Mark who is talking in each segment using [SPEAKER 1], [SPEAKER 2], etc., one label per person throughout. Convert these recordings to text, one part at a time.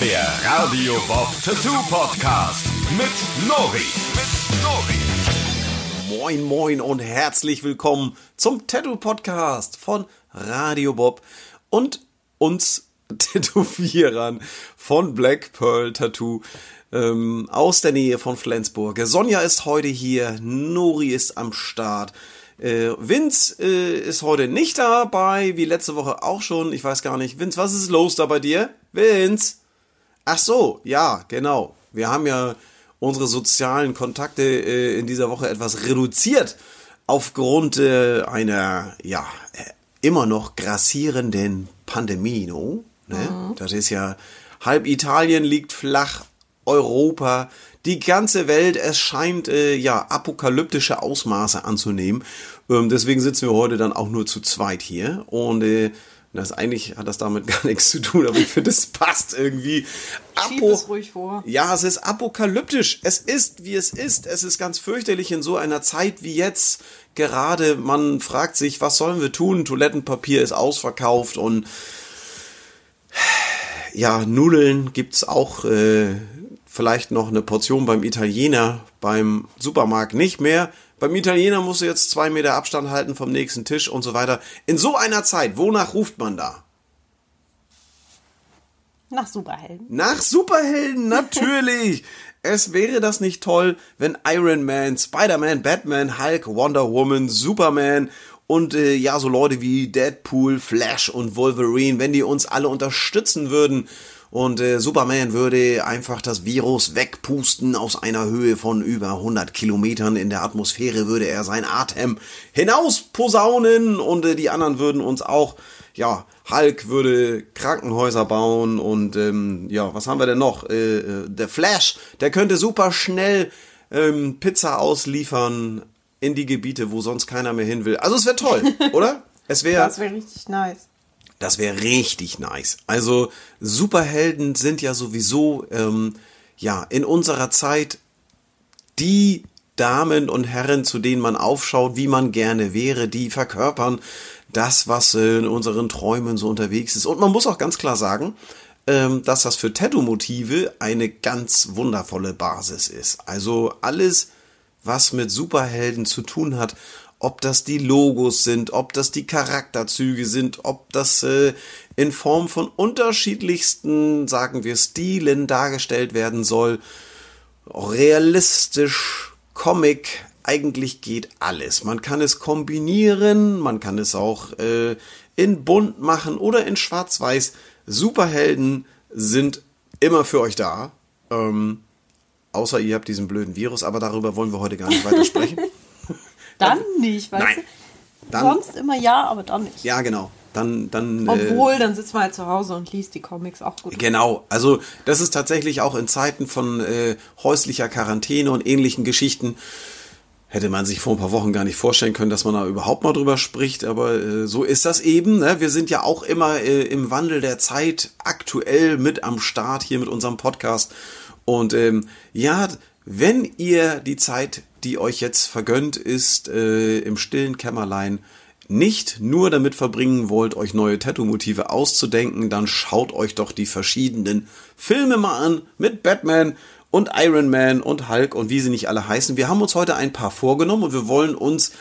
[SPEAKER 1] Der Radio Bob Tattoo Podcast mit Nori. Mit Nori.
[SPEAKER 2] Moin, moin und herzlich willkommen zum Tattoo Podcast von Radio Bob und uns Tätowierern von Black Pearl Tattoo ähm, aus der Nähe von Flensburg. Sonja ist heute hier, Nori ist am Start. Äh, Vince äh, ist heute nicht dabei, wie letzte Woche auch schon. Ich weiß gar nicht. Vince, was ist los da bei dir? Vince? Ach so, ja, genau. Wir haben ja unsere sozialen Kontakte äh, in dieser Woche etwas reduziert aufgrund äh, einer, ja, äh, immer noch grassierenden Pandemie, no? Ne? Mhm. Das ist ja, halb Italien liegt flach, Europa, die ganze Welt, es scheint äh, ja apokalyptische Ausmaße anzunehmen. Ähm, deswegen sitzen wir heute dann auch nur zu zweit hier und äh, das eigentlich hat das damit gar nichts zu tun, aber ich finde, es passt irgendwie.
[SPEAKER 3] Apo es ruhig vor.
[SPEAKER 2] Ja, es ist apokalyptisch. Es ist, wie es ist. Es ist ganz fürchterlich in so einer Zeit wie jetzt. Gerade man fragt sich, was sollen wir tun? Toilettenpapier ist ausverkauft und ja, Nudeln gibt's auch äh, vielleicht noch eine Portion beim Italiener, beim Supermarkt nicht mehr. Beim Italiener musst du jetzt zwei Meter Abstand halten vom nächsten Tisch und so weiter. In so einer Zeit, wonach ruft man da?
[SPEAKER 3] Nach Superhelden.
[SPEAKER 2] Nach Superhelden, natürlich. es wäre das nicht toll, wenn Iron Man, Spider-Man, Batman, Hulk, Wonder Woman, Superman und äh, ja, so Leute wie Deadpool, Flash und Wolverine, wenn die uns alle unterstützen würden und äh, Superman würde einfach das Virus wegpusten aus einer Höhe von über 100 Kilometern. In der Atmosphäre würde er sein Atem hinausposaunen und äh, die anderen würden uns auch, ja, Hulk würde Krankenhäuser bauen und ähm, ja, was haben wir denn noch? Äh, äh, der Flash, der könnte super schnell ähm, Pizza ausliefern in die Gebiete, wo sonst keiner mehr hin will. Also es wäre toll, oder? Es wäre.
[SPEAKER 3] Das wäre richtig nice.
[SPEAKER 2] Das wäre richtig nice. Also Superhelden sind ja sowieso ähm, ja in unserer Zeit die Damen und Herren, zu denen man aufschaut, wie man gerne wäre, die verkörpern das, was in unseren Träumen so unterwegs ist. Und man muss auch ganz klar sagen, ähm, dass das für Tattoo-Motive eine ganz wundervolle Basis ist. Also alles, was mit Superhelden zu tun hat, ob das die Logos sind, ob das die Charakterzüge sind, ob das äh, in Form von unterschiedlichsten, sagen wir, Stilen dargestellt werden soll. Realistisch, Comic, eigentlich geht alles. Man kann es kombinieren, man kann es auch äh, in bunt machen oder in schwarz-weiß. Superhelden sind immer für euch da. Ähm, außer ihr habt diesen blöden Virus, aber darüber wollen wir heute gar nicht weiter sprechen.
[SPEAKER 3] Dann nicht, weißt
[SPEAKER 2] Nein.
[SPEAKER 3] du?
[SPEAKER 2] Dann,
[SPEAKER 3] Sonst immer ja, aber dann nicht.
[SPEAKER 2] ja, genau. Dann, dann.
[SPEAKER 3] Obwohl,
[SPEAKER 2] Äh,
[SPEAKER 3] dann sitzt man halt zu Hause und liest die Comics auch gut.
[SPEAKER 2] Genau, also das ist tatsächlich auch in Zeiten von äh, häuslicher Quarantäne und ähnlichen Geschichten hätte man sich vor ein paar Wochen gar nicht vorstellen können, dass man da überhaupt mal drüber spricht, aber äh, so ist das eben. Ne? Wir sind ja auch immer äh, im Wandel der Zeit aktuell mit am Start hier mit unserem Podcast. Und ähm, ja, wenn ihr die Zeit, die euch jetzt vergönnt ist, äh, im stillen Kämmerlein nicht nur damit verbringen wollt, euch neue Tattoo-Motive auszudenken, dann schaut euch doch die verschiedenen Filme mal an mit Batman und Iron Man und Hulk und wie sie nicht alle heißen. Wir haben uns heute ein paar vorgenommen und wir wollen uns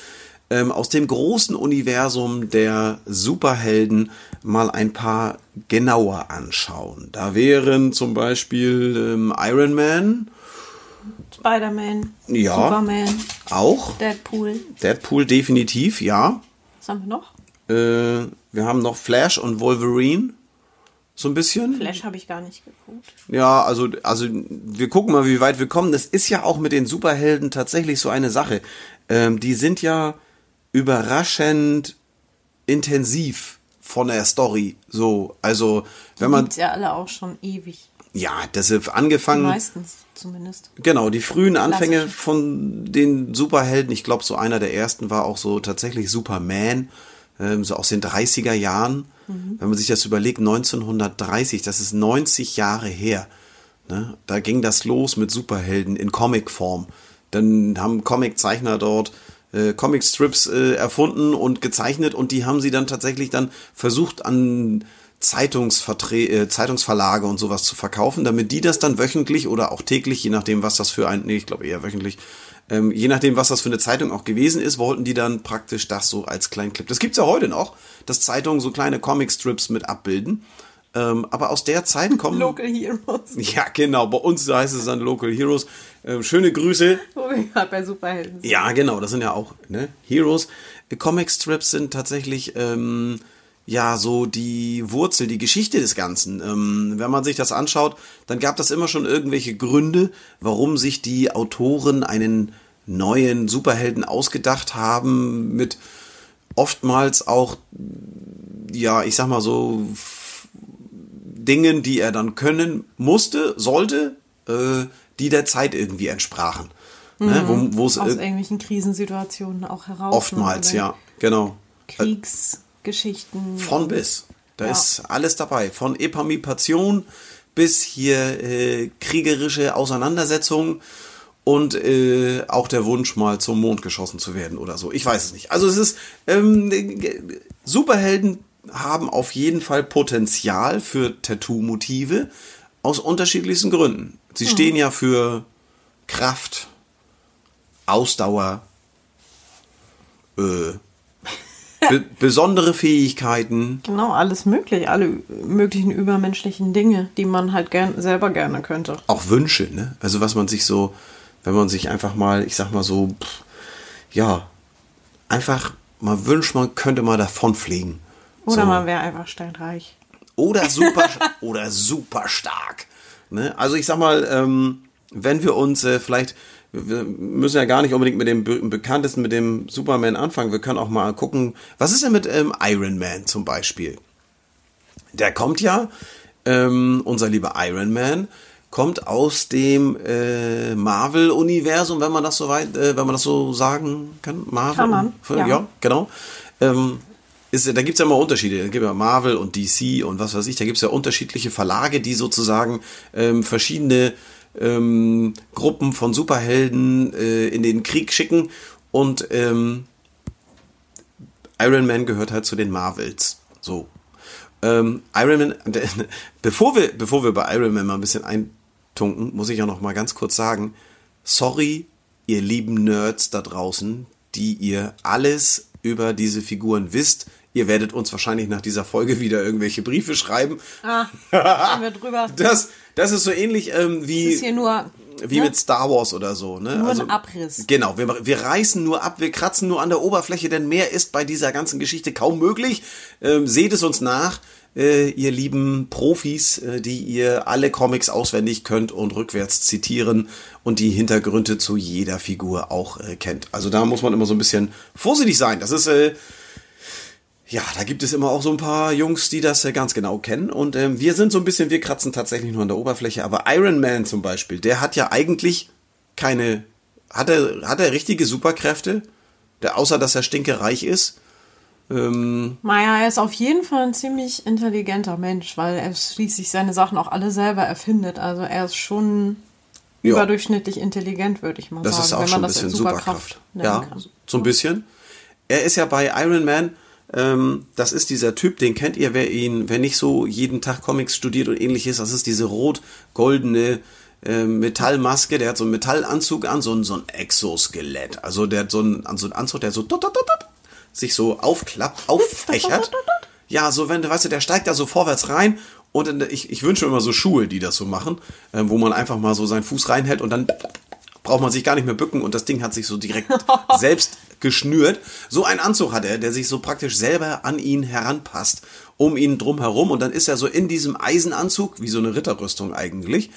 [SPEAKER 2] ähm, aus dem großen Universum der Superhelden mal ein paar genauer anschauen. Da wären zum Beispiel ähm, Iron Man,
[SPEAKER 3] Spider-Man,
[SPEAKER 2] Ja.
[SPEAKER 3] Superman,
[SPEAKER 2] auch
[SPEAKER 3] Deadpool.
[SPEAKER 2] Deadpool definitiv, ja.
[SPEAKER 3] Was haben wir noch?
[SPEAKER 2] Äh, wir haben noch Flash und Wolverine. So ein bisschen.
[SPEAKER 3] Flash habe ich gar nicht geguckt.
[SPEAKER 2] Ja, also, also wir gucken mal, wie weit wir kommen. Das ist ja auch mit den Superhelden tatsächlich so eine Sache. Ähm, die sind ja überraschend intensiv von der Story. So, also wenn man,
[SPEAKER 3] Gibt's ja alle auch schon ewig.
[SPEAKER 2] ja, das ist angefangen.
[SPEAKER 3] Meistens zumindest.
[SPEAKER 2] Genau, die frühen Anfänge von den Superhelden, ich glaube, so einer der ersten war auch so tatsächlich Superman, ähm, so aus den 30er Jahren. Wenn man sich das überlegt, 1930, das ist 90 Jahre her. Ne? Da ging das los mit Superhelden in Comicform. Dann haben Comiczeichner dort äh, Comicstrips äh, erfunden und gezeichnet und die haben sie dann tatsächlich dann versucht an Zeitungsvertre äh, Zeitungsverlage und sowas zu verkaufen, damit die das dann wöchentlich oder auch täglich, je nachdem, was das für ein, nee, ich glaube eher wöchentlich, ähm, je nachdem, was das für eine Zeitung auch gewesen ist, wollten die dann praktisch das so als kleinen Clip. Das gibt's ja heute noch, dass Zeitungen so kleine Comicstrips mit abbilden. Ähm, aber aus der Zeit kommen.
[SPEAKER 3] Local Heroes.
[SPEAKER 2] Ja, genau. Bei uns heißt es dann Local Heroes. Ähm, schöne Grüße.
[SPEAKER 3] Wo wir gerade bei Superhelden sind.
[SPEAKER 2] Ja, genau. Das sind ja auch ne, Heroes. Comicstrips sind tatsächlich ähm, ja so die Wurzel, die Geschichte des Ganzen. Ähm, wenn man sich das anschaut, dann gab das immer schon irgendwelche Gründe, warum sich die Autoren einen neuen Superhelden ausgedacht haben mit oftmals auch ja, ich sag mal so Dingen, die er dann können musste, sollte, äh, die der Zeit irgendwie entsprachen. Ne, wo, wo es
[SPEAKER 3] Aus
[SPEAKER 2] äh,
[SPEAKER 3] irgendwelchen Krisensituationen auch heraus.
[SPEAKER 2] oftmals,
[SPEAKER 3] ne? Oder
[SPEAKER 2] ja, genau.
[SPEAKER 3] Kriegsgeschichten.
[SPEAKER 2] Von bis. Da
[SPEAKER 3] Ja.
[SPEAKER 2] ist alles dabei. Von Epamipation bis hier äh, kriegerische Auseinandersetzungen und äh, auch der Wunsch, mal zum Mond geschossen zu werden oder so. Ich weiß es nicht. Also es ist, ähm, äh, Superhelden haben auf jeden Fall Potenzial für Tattoo-Motive aus unterschiedlichsten Gründen. Sie stehen ja für Kraft, Ausdauer, äh, be besondere Fähigkeiten.
[SPEAKER 3] Genau, alles möglich. Alle möglichen übermenschlichen Dinge, die man halt gern, selber gerne könnte.
[SPEAKER 2] auch Wünsche, ne? Also was man sich so, wenn man sich einfach mal, ich sag mal so, pff, ja, einfach mal wünscht, man könnte mal davon fliegen.
[SPEAKER 3] Oder
[SPEAKER 2] so.
[SPEAKER 3] man wäre einfach steinreich.
[SPEAKER 2] Oder super, oder super stark. Ne? Also ich sag mal, ähm, wenn wir uns äh, vielleicht, wir müssen ja gar nicht unbedingt mit dem be bekanntesten, mit dem Superman anfangen. Wir können auch mal gucken, was ist denn mit ähm, Iron Man zum Beispiel? Der kommt ja, ähm, unser lieber Iron Man, kommt aus dem äh, Marvel-Universum, wenn man das so weit, äh, wenn man das so sagen kann. Marvel?
[SPEAKER 3] Kann man,
[SPEAKER 2] ja.
[SPEAKER 3] ja.
[SPEAKER 2] genau. Ähm, ist, da gibt's ja immer Unterschiede. Da gibt ja Marvel und DC und was weiß ich. Da gibt's ja unterschiedliche Verlage, die sozusagen ähm, verschiedene ähm, Gruppen von Superhelden äh, in den Krieg schicken. Und ähm, Iron Man gehört halt zu den Marvels. So. Ähm, Iron Man, bevor wir, bevor wir bei Iron Man mal ein bisschen eintunken, muss ich ja noch mal ganz kurz sagen, sorry, ihr lieben Nerds da draußen, die ihr alles über diese Figuren wisst. Ihr werdet uns wahrscheinlich nach dieser Folge wieder irgendwelche Briefe schreiben.
[SPEAKER 3] Ah, wir drüber.
[SPEAKER 2] Das, das ist so ähnlich ähm, wie
[SPEAKER 3] Das ist hier nur,
[SPEAKER 2] wie
[SPEAKER 3] ne?
[SPEAKER 2] mit Star Wars oder so. Ne?
[SPEAKER 3] Nur ein Abriss.
[SPEAKER 2] Genau, wir, wir reißen nur ab, wir kratzen nur an der Oberfläche, denn mehr ist bei dieser ganzen Geschichte kaum möglich. Ähm, seht es uns nach, äh, ihr lieben Profis, äh, die ihr alle Comics auswendig könnt und rückwärts zitieren und die Hintergründe zu jeder Figur auch äh, kennt. Also da muss man immer so ein bisschen vorsichtig sein. Das ist... Äh, ja, da gibt es immer auch so ein paar Jungs, die das äh, ganz genau kennen. Und ähm, wir sind so ein bisschen, wir kratzen tatsächlich nur an der Oberfläche. Aber Iron Man zum Beispiel, der hat ja eigentlich keine, hat er, hat er richtige Superkräfte? Der, außer dass er stinkereich ist. Ähm,
[SPEAKER 3] Naja, er ist auf jeden Fall ein ziemlich intelligenter Mensch, weil er schließlich seine Sachen auch alle selber erfindet. Also er ist schon
[SPEAKER 2] Ja.
[SPEAKER 3] überdurchschnittlich intelligent, würde ich mal
[SPEAKER 2] das
[SPEAKER 3] sagen.
[SPEAKER 2] ist auch
[SPEAKER 3] wenn
[SPEAKER 2] schon
[SPEAKER 3] man
[SPEAKER 2] ein
[SPEAKER 3] das
[SPEAKER 2] bisschen Superkraft.
[SPEAKER 3] nennen
[SPEAKER 2] Ja,
[SPEAKER 3] kann.
[SPEAKER 2] so ein bisschen. Er ist ja bei Iron Man, das ist dieser Typ, den kennt ihr, wer ihn, wer nicht so jeden Tag Comics studiert und ähnliches, das ist diese rot-goldene äh, Metallmaske, der hat so einen Metallanzug an, so ein, so ein Exoskelett. Also der hat so einen, so einen Anzug, der so tut, tut, tut, sich so aufklappt, auffächert. Ja, so wenn du, weißt du, der steigt da so vorwärts rein und in, ich, ich wünsche mir immer so Schuhe, die das so machen, äh, wo man einfach mal so seinen Fuß reinhält und dann braucht man sich gar nicht mehr bücken und das Ding hat sich so direkt selbst geschnürt. So einen Anzug hat er, der sich so praktisch selber an ihn heranpasst, um ihn drum herum und dann ist er so in diesem Eisenanzug, wie so eine Ritterrüstung eigentlich.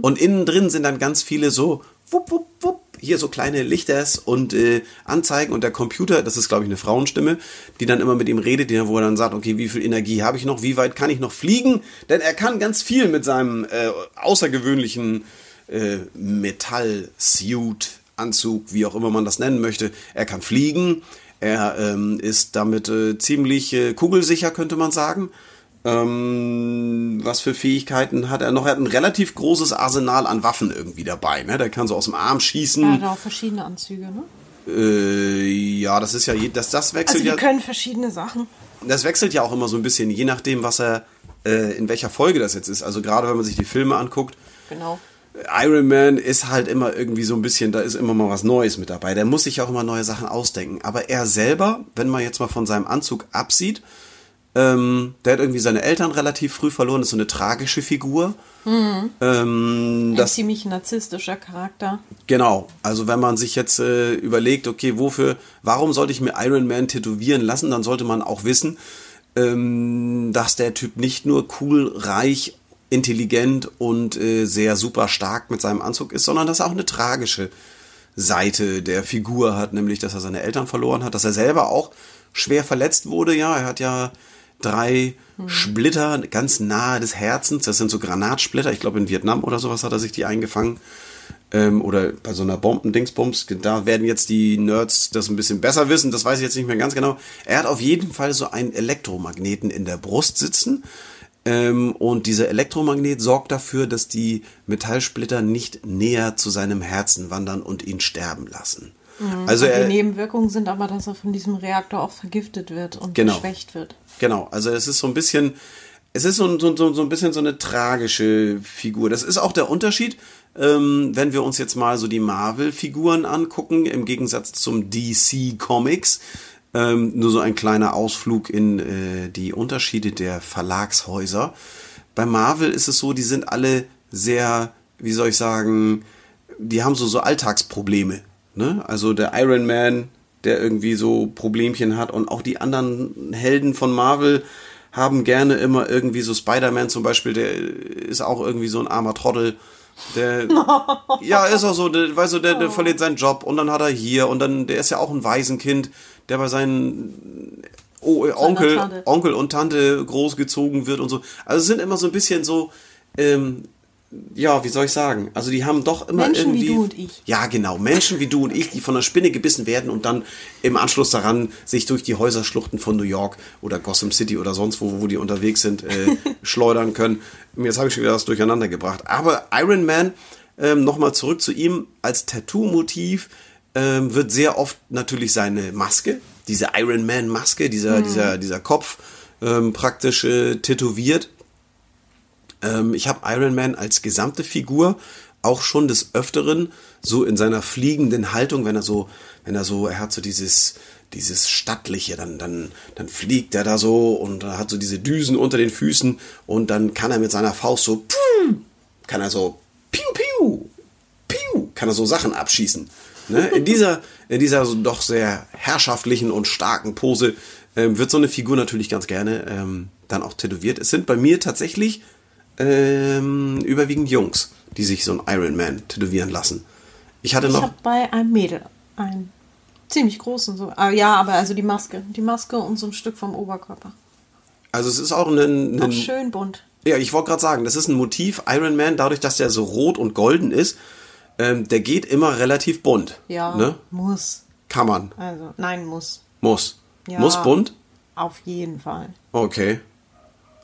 [SPEAKER 2] Und innen drin sind dann ganz viele so wupp, wupp, wupp, hier so kleine Lichters und äh, Anzeigen und der Computer, das ist glaube ich eine Frauenstimme, die dann immer mit ihm redet, die, wo er dann sagt, okay, wie viel Energie habe ich noch, wie weit kann ich noch fliegen? Denn er kann ganz viel mit seinem äh, außergewöhnlichen äh, Metall-Suit, Anzug, wie auch immer man das nennen möchte. Er kann fliegen, er ähm, ist damit äh, ziemlich äh, kugelsicher, könnte man sagen. Ähm, was für Fähigkeiten hat er noch? Er hat ein relativ großes Arsenal an Waffen irgendwie dabei. Ne? Der kann so aus dem Arm schießen.
[SPEAKER 3] Er hat auch verschiedene Anzüge, ne?
[SPEAKER 2] Äh, ja, das ist ja, je- das, das
[SPEAKER 3] Also
[SPEAKER 2] wechselt
[SPEAKER 3] die
[SPEAKER 2] ja.
[SPEAKER 3] können verschiedene Sachen.
[SPEAKER 2] Das wechselt ja auch immer so ein bisschen, je nachdem, was er äh, in welcher Folge das jetzt ist. Also gerade wenn man sich die Filme anguckt,
[SPEAKER 3] Genau.
[SPEAKER 2] Iron Man ist halt immer irgendwie so ein bisschen, da ist immer mal was Neues mit dabei. Der muss sich auch immer neue Sachen ausdenken. Aber er selber, wenn man jetzt mal von seinem Anzug absieht, ähm, der hat irgendwie seine Eltern relativ früh verloren, ist so eine tragische Figur. Ähm,
[SPEAKER 3] Ein ziemlich narzisstischer Charakter.
[SPEAKER 2] genau, also wenn man sich jetzt äh, überlegt, okay, wofür, warum sollte ich mir Iron Man tätowieren lassen, dann sollte man auch wissen, ähm, dass der Typ nicht nur cool, reich, intelligent und äh, sehr super stark mit seinem Anzug ist, sondern dass er auch eine tragische Seite der Figur hat, nämlich dass er seine Eltern verloren hat, dass er selber auch schwer verletzt wurde. Ja, er hat ja drei Splitter ganz nahe des Herzens. Das sind so Granatsplitter. Ich glaube in Vietnam oder sowas hat er sich die eingefangen. Ähm, oder bei so einer Bombendingsbums. Da werden jetzt die Nerds das ein bisschen besser wissen. Das weiß ich jetzt nicht mehr ganz genau. Er hat auf jeden Fall so einen Elektromagneten in der Brust sitzen. Ähm, und dieser Elektromagnet sorgt dafür, dass die Metallsplitter nicht näher zu seinem Herzen wandern und ihn sterben lassen. Also
[SPEAKER 3] Und die
[SPEAKER 2] er,
[SPEAKER 3] Nebenwirkungen sind aber, dass er von diesem Reaktor auch vergiftet wird und
[SPEAKER 2] Genau.
[SPEAKER 3] geschwächt wird.
[SPEAKER 2] Genau, also es ist so ein bisschen, es ist so, ein- so, so, so ein bisschen so eine tragische Figur. Das ist auch der Unterschied, ähm, wenn wir uns jetzt mal so die Marvel-Figuren angucken, im Gegensatz zum DC Comics. Ähm, nur so ein kleiner Ausflug in äh, die Unterschiede der Verlagshäuser. Bei Marvel ist es so, die sind alle sehr, wie soll ich sagen, die haben so, so Alltagsprobleme. Ne? Also der Iron Man, der irgendwie so Problemchen hat und auch die anderen Helden von Marvel haben gerne immer irgendwie so Spider-Man zum Beispiel, der ist auch irgendwie so ein armer Trottel. Der, ja, ist auch so, der, weißt du, der, der verliert seinen Job und dann hat er hier und dann, der ist ja auch ein Waisenkind, der bei seinen oh, äh, Onkel. Onkel und Tante großgezogen wird und so. Also es sind immer so ein bisschen so, ähm, ja, wie soll ich sagen? Also die haben doch immer
[SPEAKER 3] Menschen wie
[SPEAKER 2] irgendwie.
[SPEAKER 3] du und ich.
[SPEAKER 2] Ja, genau. Menschen wie du und ich, die von einer Spinne gebissen werden und dann im Anschluss daran sich durch die Häuserschluchten von New York oder Gotham City oder sonst wo, wo die unterwegs sind, äh, schleudern können. Jetzt habe ich schon wieder was durcheinander gebracht. Aber Iron Man, ähm, nochmal zurück zu ihm, als Tattoo-Motiv ähm, wird sehr oft natürlich seine Maske, diese Iron Man-Maske, dieser, dieser, dieser Kopf ähm, praktisch äh, tätowiert. Ähm, ich habe Iron Man als gesamte Figur auch schon des Öfteren so in seiner fliegenden Haltung, wenn er so, wenn er so, er hat so dieses, dieses stattliche, dann, dann, dann fliegt er da so und hat so diese Düsen unter den Füßen und dann kann er mit seiner Faust so, kann er so, piu, piu, piu, kann er so Sachen abschießen. Ne? In dieser, in dieser so doch sehr herrschaftlichen und starken Pose ähm, wird so eine Figur natürlich ganz gerne ähm, dann auch tätowiert. Es sind bei mir tatsächlich ähm, überwiegend Jungs, die sich so einen Iron Man tätowieren lassen. Ich hatte
[SPEAKER 3] Ich
[SPEAKER 2] noch,
[SPEAKER 3] habe bei einem Mädel einen ziemlich großen so. Ah, ja, aber also die Maske. Die Maske und so ein Stück vom Oberkörper.
[SPEAKER 2] also es ist auch ein,
[SPEAKER 3] Auch
[SPEAKER 2] ein
[SPEAKER 3] schön bunt.
[SPEAKER 2] Ja, ich wollte gerade sagen, das ist ein Motiv. Iron Man, dadurch, dass der so rot und golden ist, ähm, der geht immer relativ bunt.
[SPEAKER 3] Ja,
[SPEAKER 2] Ne?
[SPEAKER 3] muss.
[SPEAKER 2] Kann man.
[SPEAKER 3] Also, nein, muss.
[SPEAKER 2] Muss.
[SPEAKER 3] Ja.
[SPEAKER 2] Muss bunt?
[SPEAKER 3] Auf jeden Fall.
[SPEAKER 2] Okay.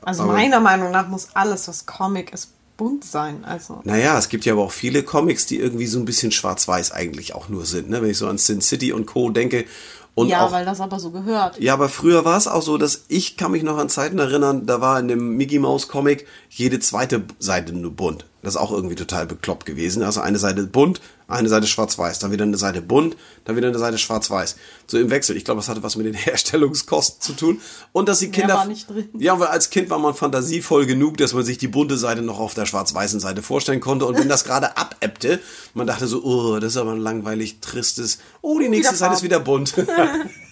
[SPEAKER 3] Also
[SPEAKER 2] Aber-
[SPEAKER 3] meiner Meinung nach muss alles, was Comic ist, bunt sein. Also
[SPEAKER 2] Naja, es gibt ja aber auch viele Comics, die irgendwie so ein bisschen schwarz-weiß eigentlich auch nur sind. Ne? Wenn ich so an Sin City und Co. denke. Und
[SPEAKER 3] ja,
[SPEAKER 2] auch,
[SPEAKER 3] weil das aber so gehört.
[SPEAKER 2] Ja, aber früher war es auch so, dass ich kann mich noch an Zeiten erinnern, da war in dem Mickey Mouse Comic jede zweite Seite nur bunt. Das ist auch irgendwie total bekloppt gewesen. Also eine Seite bunt, eine Seite schwarz-weiß, dann wieder eine Seite bunt, dann wieder eine Seite schwarz-weiß. So im Wechsel. Ich glaube, das hatte was mit den Herstellungskosten zu tun. Und dass die
[SPEAKER 3] Mehr
[SPEAKER 2] Kinder.
[SPEAKER 3] war nicht drin.
[SPEAKER 2] Ja, weil als Kind war man fantasievoll genug, dass man sich die bunte Seite noch auf der schwarz-weißen Seite vorstellen konnte. Und wenn das gerade abebbte, man dachte so, oh, das ist aber ein langweilig, tristes. Oh, die nächste
[SPEAKER 3] Wieder
[SPEAKER 2] Seite ist wieder bunt.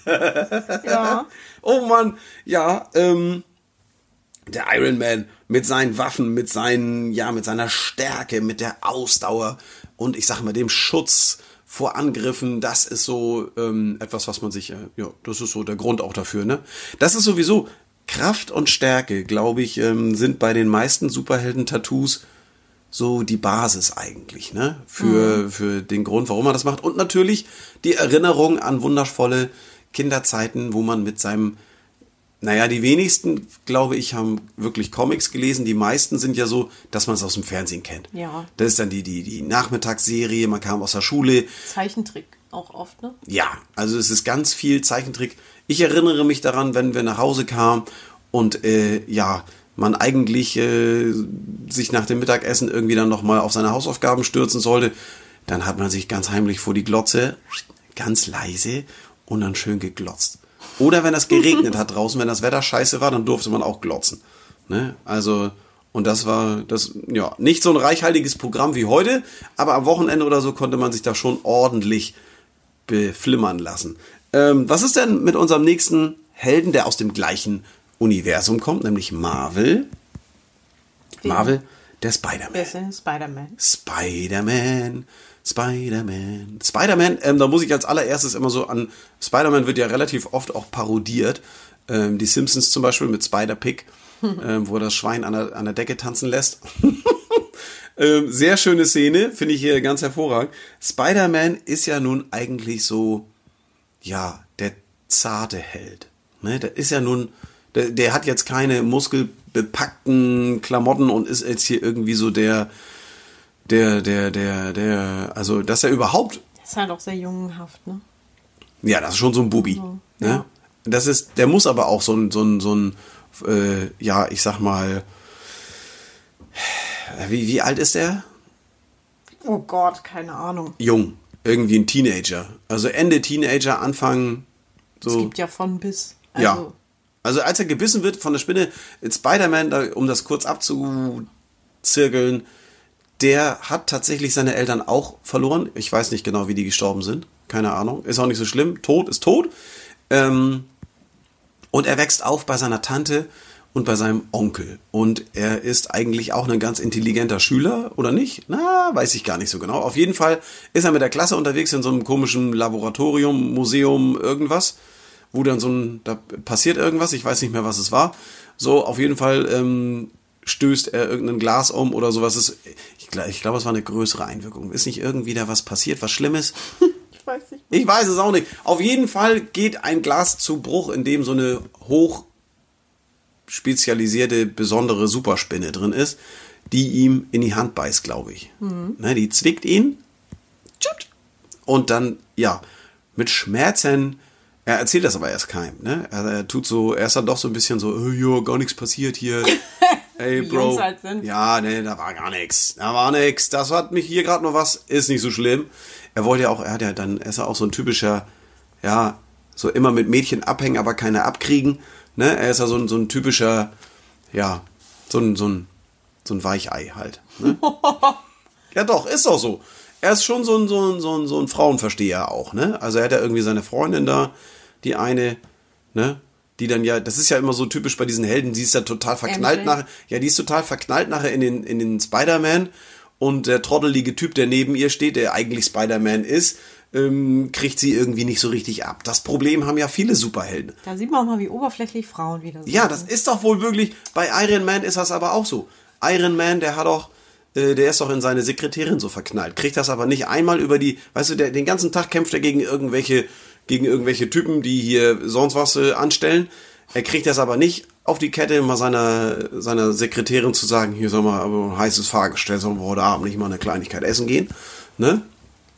[SPEAKER 3] Ja.
[SPEAKER 2] Oh Mann, ja, ähm, der Iron Man mit seinen Waffen, mit seinen, ja, mit seiner Stärke, mit der Ausdauer und ich sag mal dem Schutz vor Angriffen, das ist so ähm, etwas, was man sich, äh, ja, das ist so der Grund auch dafür, ne? Das ist sowieso Kraft und Stärke, glaube ich, ähm, sind bei den meisten Superhelden-Tattoos so die Basis eigentlich, ne? Für, für den Grund, warum man das macht. Und natürlich die Erinnerung an wundervolle Kinderzeiten, wo man mit seinem, naja, die wenigsten, glaube ich, haben wirklich Comics gelesen. Die meisten sind ja so, dass man es aus dem Fernsehen kennt.
[SPEAKER 3] Ja.
[SPEAKER 2] Das ist dann die, die, die Nachmittagsserie, man kam aus der Schule.
[SPEAKER 3] Zeichentrick auch oft, ne?
[SPEAKER 2] Ja, also es ist ganz viel Zeichentrick. Ich erinnere mich daran, wenn wir nach Hause kamen und äh, ja, man eigentlich äh, sich nach dem Mittagessen irgendwie dann nochmal auf seine Hausaufgaben stürzen sollte, dann hat man sich ganz heimlich vor die Glotze, ganz leise und dann schön geglotzt. Oder wenn es geregnet hat draußen, wenn das Wetter scheiße war, dann durfte man auch glotzen. Ne? Also, und das war das, ja, nicht so ein reichhaltiges Programm wie heute, aber am Wochenende oder so konnte man sich da schon ordentlich beflimmern lassen. Ähm, was ist denn mit unserem nächsten Helden, der aus dem gleichen Universum kommt, nämlich Marvel? Marvel, der Spider-Man.
[SPEAKER 3] Spider-Man?
[SPEAKER 2] Spider-Man, Spider-Man. Spider-Man, ähm, da muss ich als allererstes immer so an, Spider-Man wird ja relativ oft auch parodiert. Ähm, die Simpsons zum Beispiel mit Spider-Pig, ähm, wo er das Schwein an der, an der Decke tanzen lässt. ähm, sehr schöne Szene, finde ich hier ganz hervorragend. Spider-Man ist ja nun eigentlich so, ja, der zarte Held. Ne? Der ist ja nun, der, der hat jetzt keine muskelbepackten Klamotten und ist jetzt hier irgendwie so der, der, der, der, der, also, dass er überhaupt,
[SPEAKER 3] Der ist halt auch sehr jungenhaft, ne?
[SPEAKER 2] ja, das ist schon so ein Bubi.
[SPEAKER 3] So,
[SPEAKER 2] ne?
[SPEAKER 3] ja.
[SPEAKER 2] Das ist, der muss aber auch so ein, so ein, so ein, äh, ja, ich sag mal, wie, wie alt ist der?
[SPEAKER 3] Oh Gott, keine Ahnung.
[SPEAKER 2] Jung. Irgendwie ein Teenager. Also Ende Teenager, Anfang,
[SPEAKER 3] Es
[SPEAKER 2] so.
[SPEAKER 3] gibt ja von bis. Also,
[SPEAKER 2] Ja. Also als er gebissen wird von der Spinne, in Spider-Man, um das kurz abzuzirkeln, der hat tatsächlich seine Eltern auch verloren. Ich weiß nicht genau, wie die gestorben sind. Keine Ahnung. Ist auch nicht so schlimm. Tod ist tot. Ähm, und er wächst auf bei seiner Tante und bei seinem Onkel. Und er ist eigentlich auch ein ganz intelligenter Schüler, oder nicht? Na, weiß ich gar nicht so genau. Auf jeden Fall ist er mit der Klasse unterwegs in so einem komischen Laboratorium, Museum, irgendwas, wo dann so ein, da passiert irgendwas, ich weiß nicht mehr, was es war. So, auf jeden Fall ähm, stößt er irgendein Glas um oder sowas. Ist, ich glaube, ich glaub, es war eine größere Einwirkung. Ist nicht irgendwie da was passiert, was Schlimmes?
[SPEAKER 3] ich weiß nicht.
[SPEAKER 2] Ich weiß es auch nicht. Auf jeden Fall geht ein Glas zu Bruch, in dem so eine hoch spezialisierte, besondere Superspinne drin ist, die ihm in die Hand beißt, glaube ich. Ne, die zwickt ihn und dann, ja, mit Schmerzen, er erzählt das aber erst keinem. Ne? Er, er tut so, er ist dann doch so ein bisschen so, oh, ja, gar nichts passiert hier. Ey, Bro.
[SPEAKER 3] Halt sind.
[SPEAKER 2] Ja, ne, da war gar nichts. Da war nichts. Das hat mich hier gerade noch was. Ist nicht so schlimm. Er wollte ja auch, er hat ja dann, er ist ja auch so ein typischer, ja, so immer mit Mädchen abhängen, aber keine abkriegen. Ne? Er ist ja so ein, so ein typischer, ja, so ein, so ein, so ein Weichei halt. Ne? ja, doch, ist doch so. Er ist schon so ein, so ein, so ein, so ein Frauenversteher auch, ne? Also er hat ja irgendwie seine Freundin da, die eine, ne? Die dann ja, das ist ja immer so typisch bei diesen Helden, die ist ja total verknallt
[SPEAKER 3] MJ.
[SPEAKER 2] nachher. Ja, die ist total verknallt nachher in den, in den Spider-Man und der trottelige Typ, der neben ihr steht, der eigentlich Spider-Man ist, ähm, kriegt sie irgendwie nicht so richtig ab. Das Problem haben ja viele Superhelden.
[SPEAKER 3] Da sieht man auch mal, wie oberflächlich Frauen wieder sind.
[SPEAKER 2] Ja, das ist doch wohl wirklich, bei Iron Man ist das aber auch so. Iron Man, der hat doch, äh, der ist doch in seine Sekretärin so verknallt, kriegt das aber nicht einmal über die, weißt du, der, den ganzen Tag kämpft er gegen irgendwelche, gegen irgendwelche Typen, die hier sonst was äh, anstellen. Er kriegt das aber nicht auf die Kette, mal seiner, seiner Sekretärin zu sagen, hier soll mal aber ein heißes Fahrgestell, sollen wir heute Abend nicht mal eine Kleinigkeit essen gehen, ne?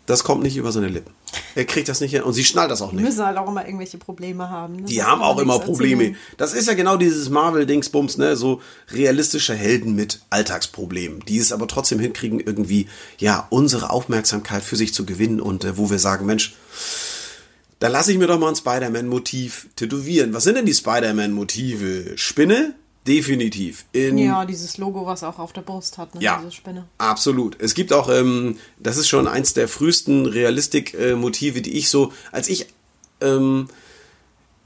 [SPEAKER 2] Das kommt nicht über seine Lippen. Er kriegt das nicht hin und sie schnallt das auch
[SPEAKER 3] Die
[SPEAKER 2] nicht.
[SPEAKER 3] müssen halt auch immer irgendwelche Probleme haben. ne?
[SPEAKER 2] Die haben auch immer Probleme.
[SPEAKER 3] erzählen.
[SPEAKER 2] Das ist ja genau dieses Marvel-Dingsbums, ne? So realistische Helden mit Alltagsproblemen, die es aber trotzdem hinkriegen, irgendwie, ja, unsere Aufmerksamkeit für sich zu gewinnen und äh, wo wir sagen, Mensch, da lasse ich mir doch mal ein Spider-Man-Motiv tätowieren. Was sind denn die Spider-Man-Motive? Spinne? Definitiv. In
[SPEAKER 3] Ja, dieses Logo, was auch auf der Brust hat, ne?
[SPEAKER 2] ja,
[SPEAKER 3] diese Spinne.
[SPEAKER 2] absolut. Es gibt auch, ähm, das ist schon eins der frühesten Realistik-Motive, die ich so, als ich ähm,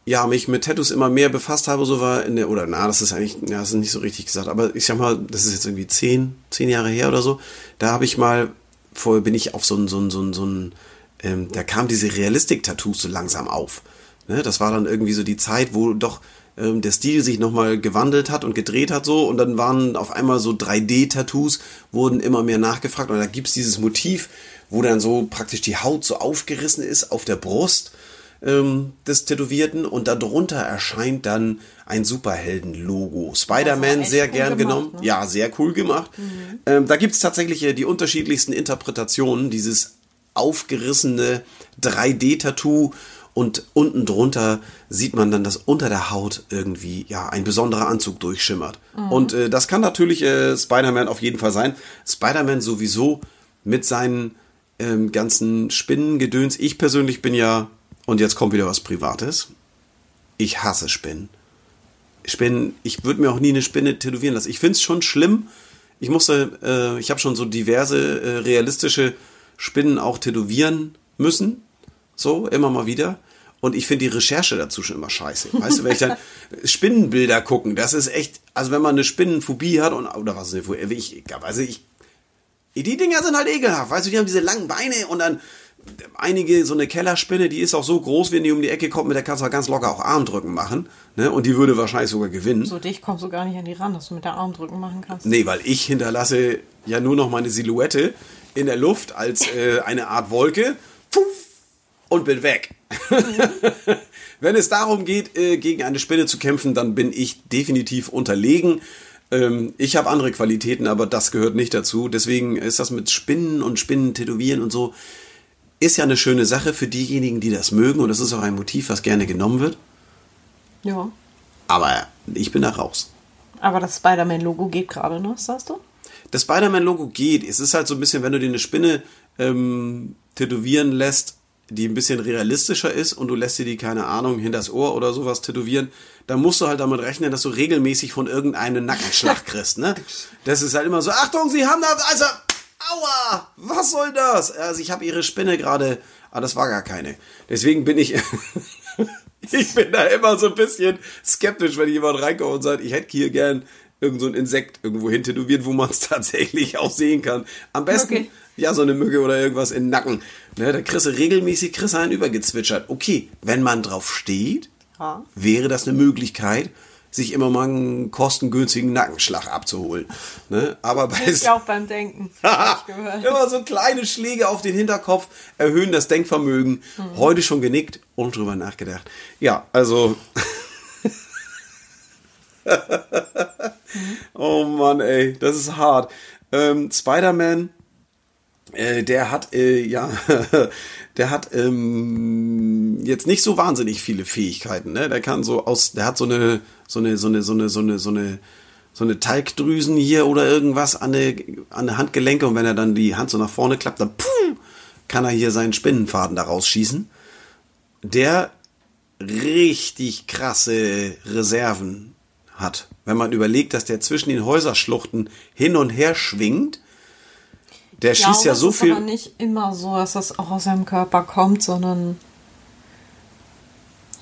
[SPEAKER 2] ja, mich mit Tattoos immer mehr befasst habe, so war in der, oder na, das ist eigentlich, ja, das ist nicht so richtig gesagt, aber ich sag mal, das ist jetzt irgendwie zehn, zehn Jahre her oder so, da habe ich mal, vorher bin ich auf so ein, so ein, so ein, so ein ähm, da kam diese Realistik-Tattoos so langsam auf. Ne? Das war dann irgendwie so die Zeit, wo doch ähm, der Stil sich nochmal gewandelt hat und gedreht hat so und dann waren auf einmal so 3D-Tattoos, wurden immer mehr nachgefragt und da gibt's dieses Motiv, wo dann so praktisch die Haut so aufgerissen ist auf der Brust ähm, des Tätowierten und darunter erscheint dann ein Superhelden-Logo. Spider-Man sehr
[SPEAKER 3] cool
[SPEAKER 2] gern
[SPEAKER 3] gemacht,
[SPEAKER 2] genommen.
[SPEAKER 3] ne?
[SPEAKER 2] Ja, sehr cool gemacht. Ähm, da gibt's tatsächlich äh, die unterschiedlichsten Interpretationen dieses aufgerissene 3D-Tattoo und unten drunter sieht man dann, dass unter der Haut irgendwie ja ein besonderer Anzug durchschimmert. Und äh, das kann natürlich äh, Spider-Man auf jeden Fall sein. Spider-Man sowieso mit seinen ähm, ganzen Spinnengedöns. Ich persönlich bin ja, und jetzt kommt wieder was Privates, ich hasse Spinnen. Spinnen, ich würde mir auch nie eine Spinne tätowieren lassen. Ich finde es schon schlimm. Ich musste, äh, ich habe schon so diverse äh, realistische Spinnen auch tätowieren müssen. So, immer mal wieder. Und ich finde die Recherche dazu schon immer scheiße. Weißt du, wenn ich dann Spinnenbilder gucken, das ist echt, also wenn man eine Spinnenphobie hat und, oder was ist eine ich, also ich, die Dinger sind halt ekelhaft, weißt du, die haben diese langen Beine und dann einige, so eine Kellerspinne, die ist auch so groß, wenn die um die Ecke kommt, mit der kannst du halt ganz locker auch Armdrücken machen, ne, und die würde wahrscheinlich sogar gewinnen.
[SPEAKER 3] So dicht kommst du gar nicht an die ran, dass du mit der Armdrücken machen kannst.
[SPEAKER 2] Nee, weil ich hinterlasse ja nur noch meine Silhouette in der Luft als äh, eine Art Wolke und bin weg. Wenn es darum geht, äh, gegen eine Spinne zu kämpfen, dann bin ich definitiv unterlegen. Ähm, ich habe andere Qualitäten, aber das gehört nicht dazu. Deswegen ist das mit Spinnen und Spinnen tätowieren und so, ist ja eine schöne Sache für diejenigen, die das mögen. Und das ist auch ein Motiv, was gerne genommen wird.
[SPEAKER 3] Ja.
[SPEAKER 2] Aber ich bin da raus.
[SPEAKER 3] Aber das Spider-Man-Logo geht gerade noch, sagst du?
[SPEAKER 2] Das Spider-Man-Logo geht. Es ist halt so ein bisschen, wenn du dir eine Spinne ähm, tätowieren lässt, die ein bisschen realistischer ist und du lässt dir die, keine Ahnung, hinters Ohr oder sowas tätowieren, dann musst du halt damit rechnen, dass du regelmäßig von irgendeinem Nackenschlag kriegst, ne? Das ist halt immer so, Achtung, sie haben da, also, aua, was soll das? Also ich habe ihre Spinne gerade, ah, das war gar keine. Deswegen bin ich, ich bin da immer so ein bisschen skeptisch, wenn jemand reinkommt und sagt, ich hätte hier gern irgend so ein Insekt irgendwo hin tätowiert, wo man es tatsächlich auch sehen kann. Am besten,
[SPEAKER 3] Okay.
[SPEAKER 2] ja, so eine Mücke oder irgendwas in den Nacken. Ne, da kriegst du regelmäßig kriegst du einen übergezwitschert. Okay, wenn man drauf steht,
[SPEAKER 3] Ja.
[SPEAKER 2] wäre das eine Möglichkeit, sich immer mal einen kostengünstigen Nackenschlag abzuholen. Ne? Aber bei
[SPEAKER 3] Hilft ja auch beim Denken. ich
[SPEAKER 2] immer so kleine Schläge auf den Hinterkopf erhöhen das Denkvermögen. Heute schon genickt und drüber nachgedacht. Ja, also. oh Mann, ey, das ist hart. Ähm, Spider-Man, äh, der hat, äh, ja, der hat ähm, jetzt nicht so wahnsinnig viele Fähigkeiten. Ne? Der kann so aus, der hat so eine, so eine, so eine, so eine, so eine, so eine, so eine Talgdrüsen hier oder irgendwas an der, an der Handgelenke und wenn er dann die Hand so nach vorne klappt, dann puh, kann er hier seinen Spinnenfaden da rausschießen. Der richtig krasse Reserven hat. Wenn man überlegt, dass der zwischen den Häuserschluchten hin und her schwingt, der
[SPEAKER 3] Ich
[SPEAKER 2] schießt ja
[SPEAKER 3] glaube,
[SPEAKER 2] so
[SPEAKER 3] es ist
[SPEAKER 2] viel.
[SPEAKER 3] aber nicht immer so, dass das auch aus seinem Körper kommt, sondern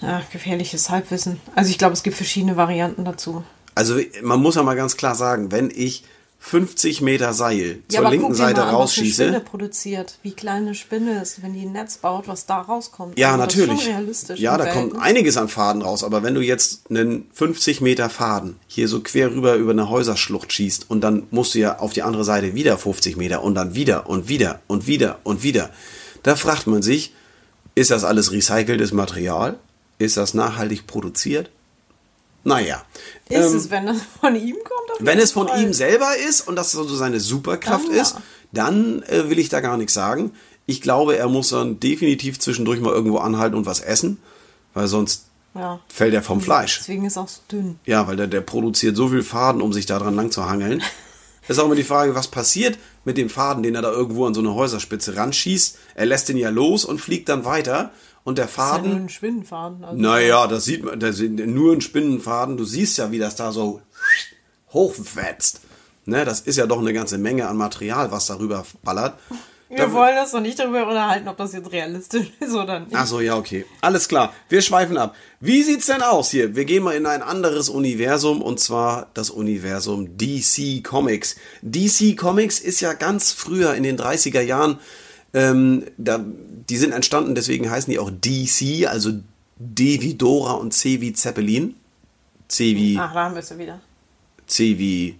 [SPEAKER 3] ja, gefährliches Halbwissen. Also ich glaube, es gibt verschiedene Varianten dazu.
[SPEAKER 2] Also man muss ja mal ganz klar sagen, wenn ich 50 Meter Seil zur linken Seite
[SPEAKER 3] an, was eine Spinne
[SPEAKER 2] rausschieße.
[SPEAKER 3] produziert, wie klein eine Spinne ist, wenn die ein Netz baut, was da rauskommt.
[SPEAKER 2] Ja,
[SPEAKER 3] Also
[SPEAKER 2] natürlich.
[SPEAKER 3] schon realistisch
[SPEAKER 2] Ja, da kommt
[SPEAKER 3] Verhältnis.
[SPEAKER 2] einiges an Faden raus. Aber wenn du jetzt einen 50 Meter Faden hier so quer rüber über eine Häuserschlucht schießt und dann musst du ja auf die andere Seite wieder 50 Meter und dann wieder und wieder und wieder und wieder. Da fragt man sich, ist das alles recyceltes Material? Ist das nachhaltig produziert? Naja.
[SPEAKER 3] Ist
[SPEAKER 2] ähm,
[SPEAKER 3] es, wenn das von ihm kommt?
[SPEAKER 2] wenn es von
[SPEAKER 3] Fall.
[SPEAKER 2] ihm selber ist und das so seine Superkraft
[SPEAKER 3] Dann ja.
[SPEAKER 2] ist, dann äh, will ich da gar nichts sagen. Ich glaube, er muss dann definitiv zwischendurch mal irgendwo anhalten und was essen, weil sonst
[SPEAKER 3] Ja.
[SPEAKER 2] fällt er vom Fleisch.
[SPEAKER 3] Deswegen ist er auch so dünn.
[SPEAKER 2] Ja, weil der, der produziert so viel Faden, um sich da dran lang zu hangeln. ist auch immer die Frage, was passiert mit dem Faden, den er da irgendwo an so eine Häuserspitze ranschießt. Er lässt den ja los und fliegt dann weiter und der
[SPEAKER 3] Das ist ja
[SPEAKER 2] Faden
[SPEAKER 3] nur ein Spinnenfaden. Also
[SPEAKER 2] naja, das sieht man, das sind nur ein Spinnenfaden. Du siehst ja, wie das da so hochfetzt. Ne, das ist ja doch eine ganze Menge an Material, was darüber ballert.
[SPEAKER 3] Wir
[SPEAKER 2] Da-
[SPEAKER 3] wollen uns doch nicht darüber unterhalten, ob das jetzt realistisch ist oder nicht.
[SPEAKER 2] Ach so, ja, okay. Alles klar. Wir schweifen ab. Wie sieht's denn aus hier? Wir gehen mal in ein anderes Universum und zwar das Universum DC Comics. DC Comics ist ja ganz früher in den 30er Jahren, ähm, da, die sind entstanden, deswegen heißen die auch DC, also D wie Dora und C wie Zeppelin. C wie,
[SPEAKER 3] Ach, da haben wir es ja wieder.
[SPEAKER 2] C wie,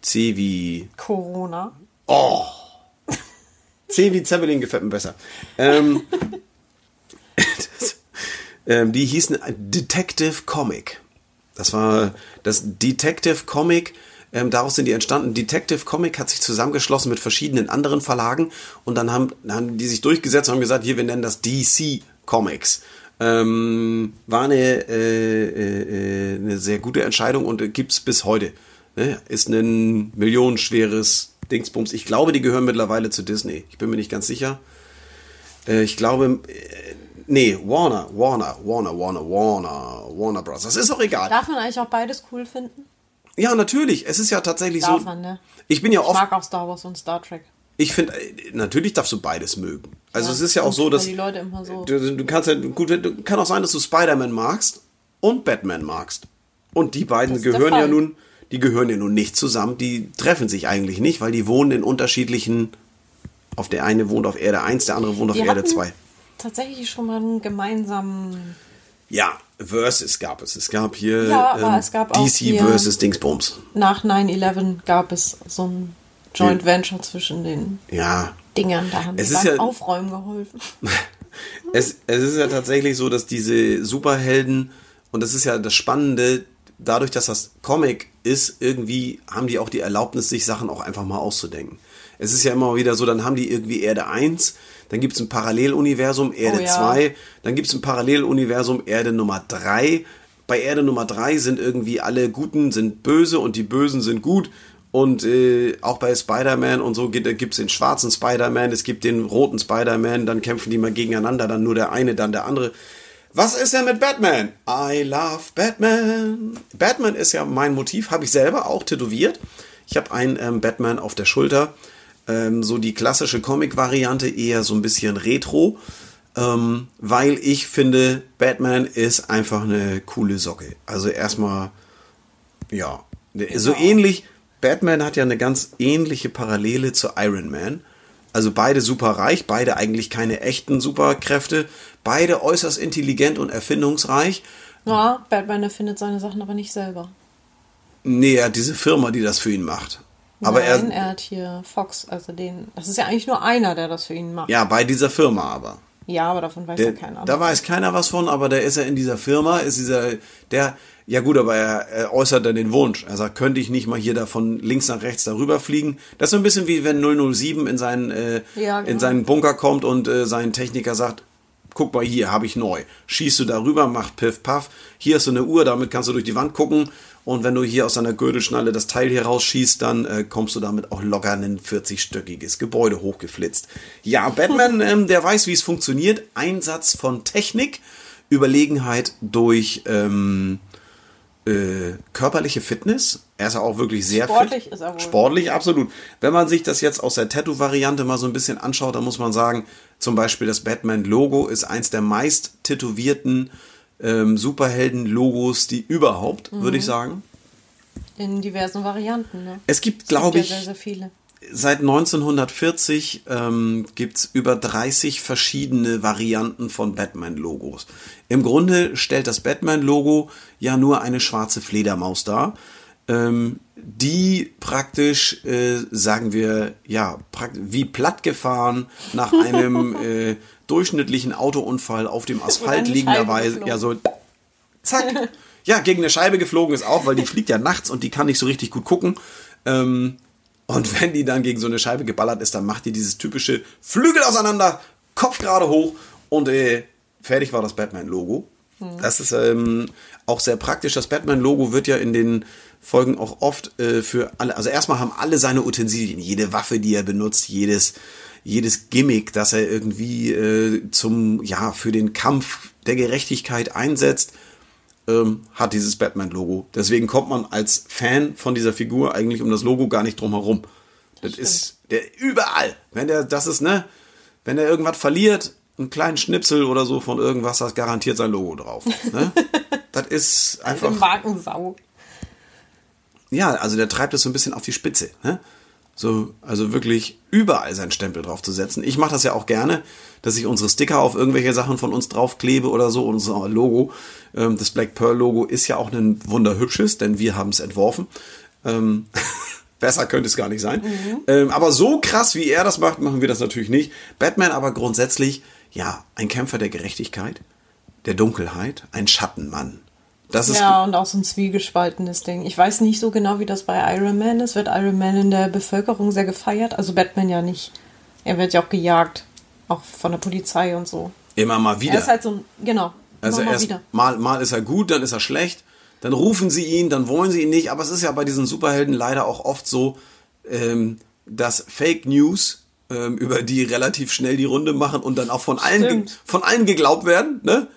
[SPEAKER 2] C wie,
[SPEAKER 3] Corona.
[SPEAKER 2] C wie Zeppelin gefällt mir besser. Ähm, das, ähm, die hießen Detective Comic. Das war das Detective Comic. Ähm, daraus sind die entstanden. Detective Comic hat sich zusammengeschlossen mit verschiedenen anderen Verlagen und dann haben, haben die sich durchgesetzt und haben gesagt, hier, wir nennen das DC Comics. Ähm, war eine, äh, äh, eine sehr gute Entscheidung und äh, gibt's bis heute. Ne? Ist ein millionenschweres Dingsbums. Ich glaube, die gehören mittlerweile zu Disney. Ich bin mir nicht ganz sicher. Äh, ich glaube, äh, nee, Warner, Warner, Warner, Warner, Warner, Warner Bros. Das ist auch egal.
[SPEAKER 3] Darf man eigentlich auch beides cool finden?
[SPEAKER 2] Ja, natürlich. Es ist ja tatsächlich
[SPEAKER 3] Darf
[SPEAKER 2] so.
[SPEAKER 3] man, ne?
[SPEAKER 2] Ich bin ja
[SPEAKER 3] Ich
[SPEAKER 2] oft.
[SPEAKER 3] mag auch Star Wars und Star Trek.
[SPEAKER 2] Ich finde, äh, natürlich darfst du beides mögen. Also
[SPEAKER 3] Ja,
[SPEAKER 2] es ist ja auch so, dass
[SPEAKER 3] die Leute immer so-
[SPEAKER 2] du, du kannst ja gut, du, kann auch sein, dass du Spider-Man magst und Batman magst. Und die beiden gehören ja nun, die gehören ja nun nicht zusammen. Die treffen sich eigentlich nicht, weil die wohnen in unterschiedlichen. Auf der eine wohnt auf Erde 1, der andere wohnt auf
[SPEAKER 3] Die
[SPEAKER 2] Erde
[SPEAKER 3] hatten
[SPEAKER 2] 2.
[SPEAKER 3] tatsächlich schon mal einen gemeinsamen.
[SPEAKER 2] Ja, Versus gab es. Es gab hier
[SPEAKER 3] Ja, aber es gab
[SPEAKER 2] DC
[SPEAKER 3] hier-
[SPEAKER 2] versus Dingsbums.
[SPEAKER 3] Nach 9-11 gab es so ein Joint. Venture zwischen den
[SPEAKER 2] Ja,
[SPEAKER 3] Dingern. Da haben
[SPEAKER 2] Es
[SPEAKER 3] wir
[SPEAKER 2] ist
[SPEAKER 3] beim
[SPEAKER 2] ja-
[SPEAKER 3] Aufräumen geholfen.
[SPEAKER 2] es, es ist ja tatsächlich so, dass diese Superhelden, und das ist ja das Spannende, dadurch, dass das Comic ist, irgendwie haben die auch die Erlaubnis, sich Sachen auch einfach mal auszudenken. Es ist ja immer wieder so, dann haben die irgendwie Erde 1, dann gibt es ein Paralleluniversum Erde
[SPEAKER 3] Oh ja.
[SPEAKER 2] 2, dann gibt es ein Paralleluniversum Erde Nummer 3. Bei Erde Nummer 3 sind irgendwie alle Guten sind böse und die Bösen sind gut. Und äh, auch bei Spider-Man und so gibt es den schwarzen Spider-Man, es gibt den roten Spider-Man, dann kämpfen die mal gegeneinander, dann nur der eine, dann der andere. Was ist denn mit Batman? I love Batman. Batman ist ja mein Motiv, habe ich selber auch tätowiert. Ich habe einen ähm, Batman auf der Schulter. Ähm, so die klassische Comic-Variante, eher so ein bisschen retro. Ähm, weil ich finde, Batman ist einfach eine coole Socke. Also erstmal, ja, so ähnlich. Batman hat ja eine ganz ähnliche Parallele zu Iron Man. Also beide super reich, beide eigentlich keine echten Superkräfte, beide äußerst intelligent und erfindungsreich.
[SPEAKER 3] Ja, Batman erfindet seine Sachen aber nicht selber.
[SPEAKER 2] Nee, er hat diese Firma, die das für ihn macht. Aber
[SPEAKER 3] Nein,
[SPEAKER 2] er,
[SPEAKER 3] er hat hier Fox, also den. Das ist ja eigentlich nur einer, der das für ihn macht.
[SPEAKER 2] ja, bei dieser Firma aber.
[SPEAKER 3] Ja, aber davon weiß
[SPEAKER 2] Der,
[SPEAKER 3] ja keiner.
[SPEAKER 2] da weiß keiner was von, aber der ist ja in dieser Firma, ist dieser, der, ja gut, aber er, er äußert dann den Wunsch. Er sagt, könnte ich nicht mal hier da von links nach rechts darüber fliegen? Das ist so ein bisschen wie wenn 007 in seinen, äh,
[SPEAKER 3] Ja, genau.
[SPEAKER 2] in seinen Bunker kommt und äh, sein Techniker sagt, guck mal hier, habe ich neu. Schießt du darüber, macht Piff Puff. Hier hast du eine Uhr, damit kannst du durch die Wand gucken. Und wenn du hier aus deiner Gürtelschnalle das Teil hier rausschießt, dann äh, kommst du damit auch locker in ein 40-stöckiges Gebäude hochgeflitzt. Ja, Batman, ähm, der weiß, wie es funktioniert. Einsatz von Technik, Überlegenheit durch ähm, äh, körperliche Fitness. Er ist ja auch wirklich sehr
[SPEAKER 3] Sportlich
[SPEAKER 2] fit.
[SPEAKER 3] ist er wohl.
[SPEAKER 2] Sportlich, absolut. Wenn man sich das jetzt aus der Tattoo-Variante mal so ein bisschen anschaut, dann muss man sagen, zum Beispiel das Batman-Logo ist eins der meist tätowierten ähm, Superhelden-Logos, die überhaupt, würde
[SPEAKER 3] Mhm.
[SPEAKER 2] ich sagen.
[SPEAKER 3] In diversen Varianten, ne?
[SPEAKER 2] Es gibt, glaube ich,
[SPEAKER 3] ja sehr, sehr viele.
[SPEAKER 2] seit 1940 ähm, gibt es über 30 verschiedene Varianten von Batman-Logos. Im Grunde stellt das Batman-Logo ja nur eine schwarze Fledermaus dar, ähm, die praktisch, äh, sagen wir, ja, wie plattgefahren nach einem äh, durchschnittlichen Autounfall auf dem Asphalt liegenderweise, ja so, zack, ja, gegen eine Scheibe geflogen ist auch, weil die fliegt ja nachts und die kann nicht so richtig gut gucken. Ähm, und wenn die dann gegen so eine Scheibe geballert ist, dann macht die dieses typische Flügel auseinander, Kopf gerade hoch und äh, fertig war das Batman-Logo. Das ist ähm, auch sehr praktisch. Das Batman-Logo wird ja in den Folgen auch oft äh, für alle, also erstmal haben alle seine Utensilien, jede Waffe, die er benutzt, jedes, jedes Gimmick, das er irgendwie äh, zum, ja, für den Kampf der Gerechtigkeit einsetzt, ähm, hat dieses Batman-Logo. Deswegen kommt man als Fan von dieser Figur eigentlich um das Logo gar nicht drum herum. Das, ist der überall. Wenn der, das ist, ne, wenn er irgendwas verliert, einen kleinen Schnipsel oder so von irgendwas, das garantiert sein Logo drauf. Ne? das ist
[SPEAKER 3] Eine
[SPEAKER 2] einfach.
[SPEAKER 3] Markensau.
[SPEAKER 2] Ja, also der treibt es so ein bisschen auf die Spitze. Ne? So, also wirklich überall seinen Stempel drauf zu setzen. Ich mache das ja auch gerne, dass ich unsere Sticker auf irgendwelche Sachen von uns draufklebe oder so. Unser Logo, ähm, das Black Pearl Logo ist ja auch ein wunderhübsches, denn wir haben es entworfen. Ähm, besser könnte es gar nicht sein. Ähm, aber so krass, wie er das macht, machen wir das natürlich nicht. Batman aber grundsätzlich, ja, ein Kämpfer der Gerechtigkeit, der Dunkelheit, ein Schattenmann. Das ist
[SPEAKER 3] Ja, und auch so ein zwiegespaltenes Ding. Ich weiß nicht so genau, wie das bei Iron Man ist. Wird Iron Man in der Bevölkerung sehr gefeiert? Also Batman ja nicht. Er wird ja auch gejagt. Auch von der Polizei und so.
[SPEAKER 2] Immer mal wieder.
[SPEAKER 3] Er ist halt so ein, genau,
[SPEAKER 2] Also
[SPEAKER 3] immer mal
[SPEAKER 2] erst
[SPEAKER 3] wieder.
[SPEAKER 2] mal, mal ist er gut, dann ist er schlecht, dann rufen sie ihn, dann wollen sie ihn nicht. Aber es ist ja bei diesen Superhelden leider auch oft so, ähm, dass Fake News, ähm, über die relativ schnell die Runde machen und dann auch von allen,
[SPEAKER 3] Stimmt.
[SPEAKER 2] von allen geglaubt werden, ne?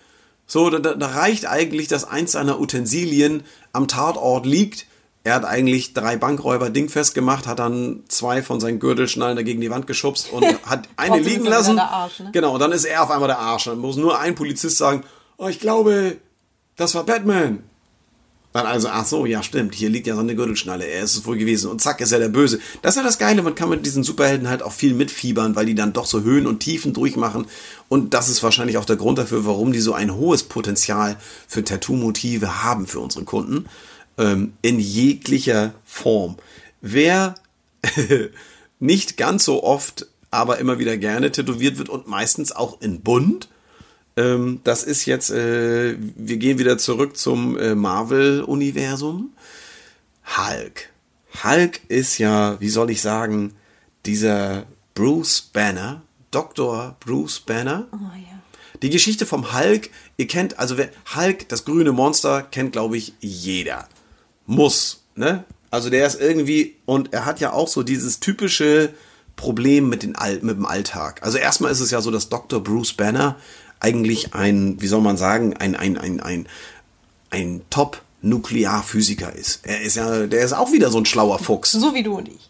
[SPEAKER 2] So, da, da reicht eigentlich, dass eins seiner Utensilien am Tatort liegt. Er hat eigentlich drei Bankräuber dingfest gemacht, hat dann zwei von seinen Gürtelschnallen dagegen die Wand geschubst und hat eine liegen
[SPEAKER 3] er
[SPEAKER 2] lassen.
[SPEAKER 3] der Arsch, ne?
[SPEAKER 2] Genau, und dann ist er auf einmal der Arsch. Dann muss nur ein Polizist sagen, oh, ich glaube, das war Batman. Dann also, ach so, ja stimmt, hier liegt ja so eine Gürtelschnalle, er ist es wohl gewesen. Und zack, ist er der Böse. Das ist ja das Geile, man kann mit diesen Superhelden halt auch viel mitfiebern, weil die dann doch so Höhen und Tiefen durchmachen. Und das ist wahrscheinlich auch der Grund dafür, warum die so ein hohes Potenzial für Tattoo-Motive haben für unsere Kunden. Ähm, in jeglicher Form. Wer nicht ganz so oft, aber immer wieder gerne tätowiert wird und meistens auch in bunt. Ähm, das ist jetzt, äh, wir gehen wieder zurück zum äh, Marvel-Universum. Hulk. Hulk ist ja, wie soll ich sagen, dieser Bruce Banner, Dr. Bruce Banner.
[SPEAKER 3] Oh ja.
[SPEAKER 2] Die Geschichte vom Hulk, ihr kennt, also wer, Hulk, das grüne Monster, kennt, glaube ich, jeder. Muss, ne? Also der ist irgendwie, und er hat ja auch so dieses typische Problem mit, den Al mit dem Alltag. Also erstmal ist es ja so, dass Dr. Bruce Banner eigentlich ein, wie soll man sagen, ein, ein, ein, ein, ein Top-Nuklearphysiker ist. Er ist ja, der ist auch wieder so ein schlauer Fuchs.
[SPEAKER 3] So wie du und ich.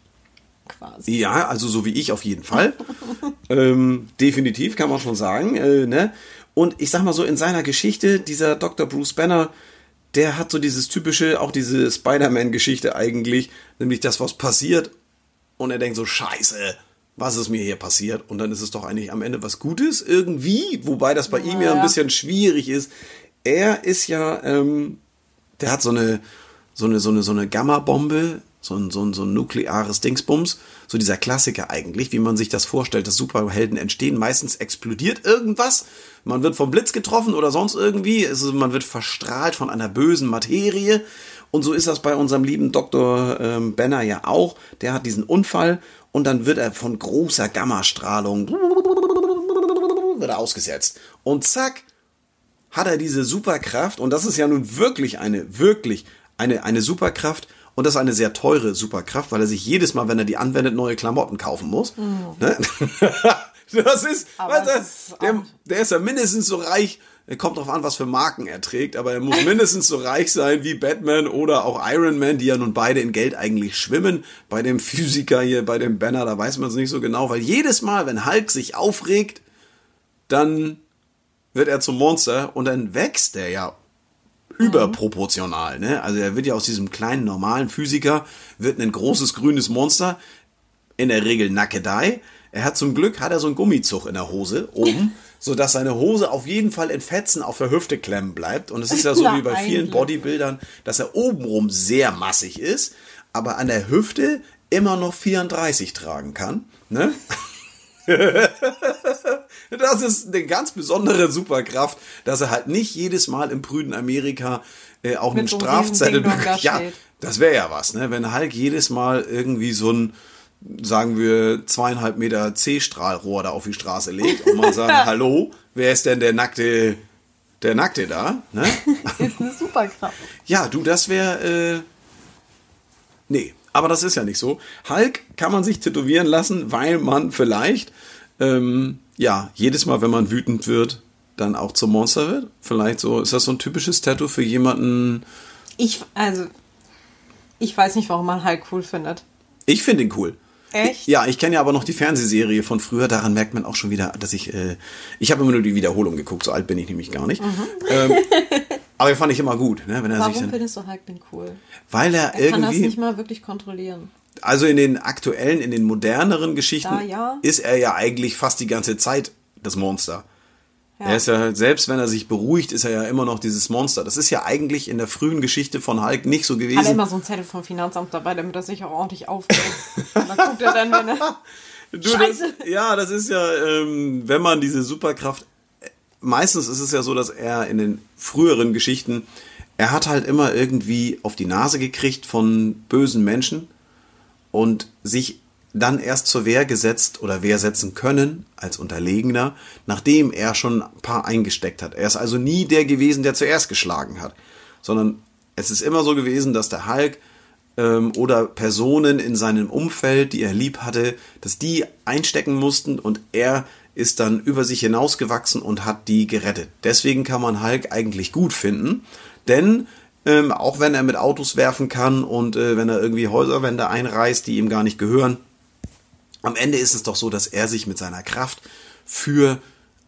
[SPEAKER 3] Quasi.
[SPEAKER 2] Ja, also so wie ich auf jeden Fall. ähm, definitiv kann man schon sagen. Äh, ne? Und ich sag mal so, in seiner Geschichte, dieser Dr. Bruce Banner, der hat so dieses typische, auch diese Spider-Man-Geschichte eigentlich, nämlich das, was passiert. Und er denkt so, scheiße, was ist mir hier passiert? Und dann ist es doch eigentlich am Ende was Gutes irgendwie, wobei das bei ihm ja ein
[SPEAKER 3] Ja.
[SPEAKER 2] bisschen schwierig ist. Er ist ja, ähm, der hat so eine, so eine, so eine, so eine Gamma-Bombe, so ein, so ein, so ein nukleares Dingsbums, so dieser Klassiker eigentlich, wie man sich das vorstellt, dass Superhelden entstehen. Meistens explodiert irgendwas, man wird vom Blitz getroffen oder sonst irgendwie, ist, man wird verstrahlt von einer bösen Materie. Und so ist das bei unserem lieben Dr. Ähm, Banner ja auch. Der hat diesen Unfall und dann wird er von großer Gammastrahlung wird er ausgesetzt. Und zack, hat er diese Superkraft und das ist ja nun wirklich eine, wirklich eine, eine Superkraft und das ist eine sehr teure Superkraft, weil er sich jedes Mal, wenn er die anwendet, neue Klamotten kaufen muss. Ne? Das ist,
[SPEAKER 3] ist
[SPEAKER 2] der, der ist ja mindestens so reich, kommt drauf an, was für Marken er trägt, aber er muss mindestens so reich sein wie Batman oder auch Iron Man, die ja nun beide in Geld eigentlich schwimmen. Bei dem Physiker hier, bei dem Banner, da weiß man es nicht so genau, weil jedes Mal, wenn Hulk sich aufregt, dann wird er zum Monster und dann wächst er ja überproportional, ne? Also er wird ja aus diesem kleinen normalen Physiker wird ein großes grünes Monster, in der Regel Nackedei. Er hat zum Glück hat er so einen Gummizug in der Hose oben, so dass seine Hose auf jeden Fall in Fetzen auf der Hüfte klemmen bleibt und es ist ja so wie bei vielen. Bodybuildern, dass er obenrum sehr massig ist, aber an der Hüfte immer noch 34 tragen kann, ne? Das ist eine ganz besondere Superkraft, dass er halt nicht jedes Mal im prüden Amerika äh, auch einen
[SPEAKER 3] so
[SPEAKER 2] Strafzettel bekommt. Ja, das wäre ja was, ne? Wenn Hulk jedes Mal irgendwie so ein, sagen wir, zweieinhalb Meter C-Strahlrohr da auf die Straße legt und man sagt, hallo, wer ist denn der nackte, der Nackte da? Ne?
[SPEAKER 3] Ist eine Superkraft.
[SPEAKER 2] Ja, du, das wäre. Äh, nee, aber das ist ja nicht so. Hulk kann man sich tätowieren lassen, weil man vielleicht, ähm, ja, jedes Mal, wenn man wütend wird, dann auch zum Monster wird. Vielleicht so, ist das so ein typisches Tattoo für jemanden.
[SPEAKER 3] Ich, also, ich weiß nicht, warum man Hulk cool findet.
[SPEAKER 2] Ich finde ihn cool.
[SPEAKER 3] Echt?
[SPEAKER 2] Ja, ich kenne ja aber noch die Fernsehserie von früher. Daran merkt man auch schon wieder, dass ich, äh, ich habe immer nur die Wiederholung geguckt. So alt bin ich nämlich gar nicht. Ähm, aber den fand ich immer gut, ne, wenn er sich
[SPEAKER 3] Warum
[SPEAKER 2] dann,
[SPEAKER 3] findest du Hulk denn cool?
[SPEAKER 2] weil er,
[SPEAKER 3] Er kann das
[SPEAKER 2] irgendwie,
[SPEAKER 3] nicht mal wirklich kontrollieren.
[SPEAKER 2] also in den aktuellen, in den moderneren Geschichten
[SPEAKER 3] Da, ja.
[SPEAKER 2] ist er ja eigentlich fast die ganze Zeit das Monster.
[SPEAKER 3] Ja.
[SPEAKER 2] Er ist ja, selbst wenn er sich beruhigt, ist er ja immer noch dieses Monster. Das ist ja eigentlich in der frühen Geschichte von Hulk nicht so
[SPEAKER 3] Hat er
[SPEAKER 2] gewesen.
[SPEAKER 3] immer so einen Zettel vom Finanzamt dabei, damit er sich auch ordentlich aufregt. Und dann guckt er dann, wenn er.
[SPEAKER 2] Du, das,
[SPEAKER 3] Scheiße.
[SPEAKER 2] ja, das ist ja, ähm, wenn man diese Superkraft, äh, meistens ist es ja so, dass er in den früheren Geschichten, er hat halt immer irgendwie auf die Nase gekriegt von bösen Menschen und sich dann erst zur Wehr gesetzt oder Wehr setzen können als Unterlegener, nachdem er schon ein paar eingesteckt hat. Er ist also nie der gewesen, der zuerst geschlagen hat, sondern es ist immer so gewesen, dass der Hulk ähm, oder Personen in seinem Umfeld, die er lieb hatte, dass die einstecken mussten und er ist dann über sich hinausgewachsen und hat die gerettet. Deswegen kann man Hulk eigentlich gut finden, denn ähm, auch wenn er mit Autos werfen kann und äh, wenn er irgendwie Häuserwände einreißt, die ihm gar nicht gehören, am Ende ist es doch so, dass er sich mit seiner Kraft für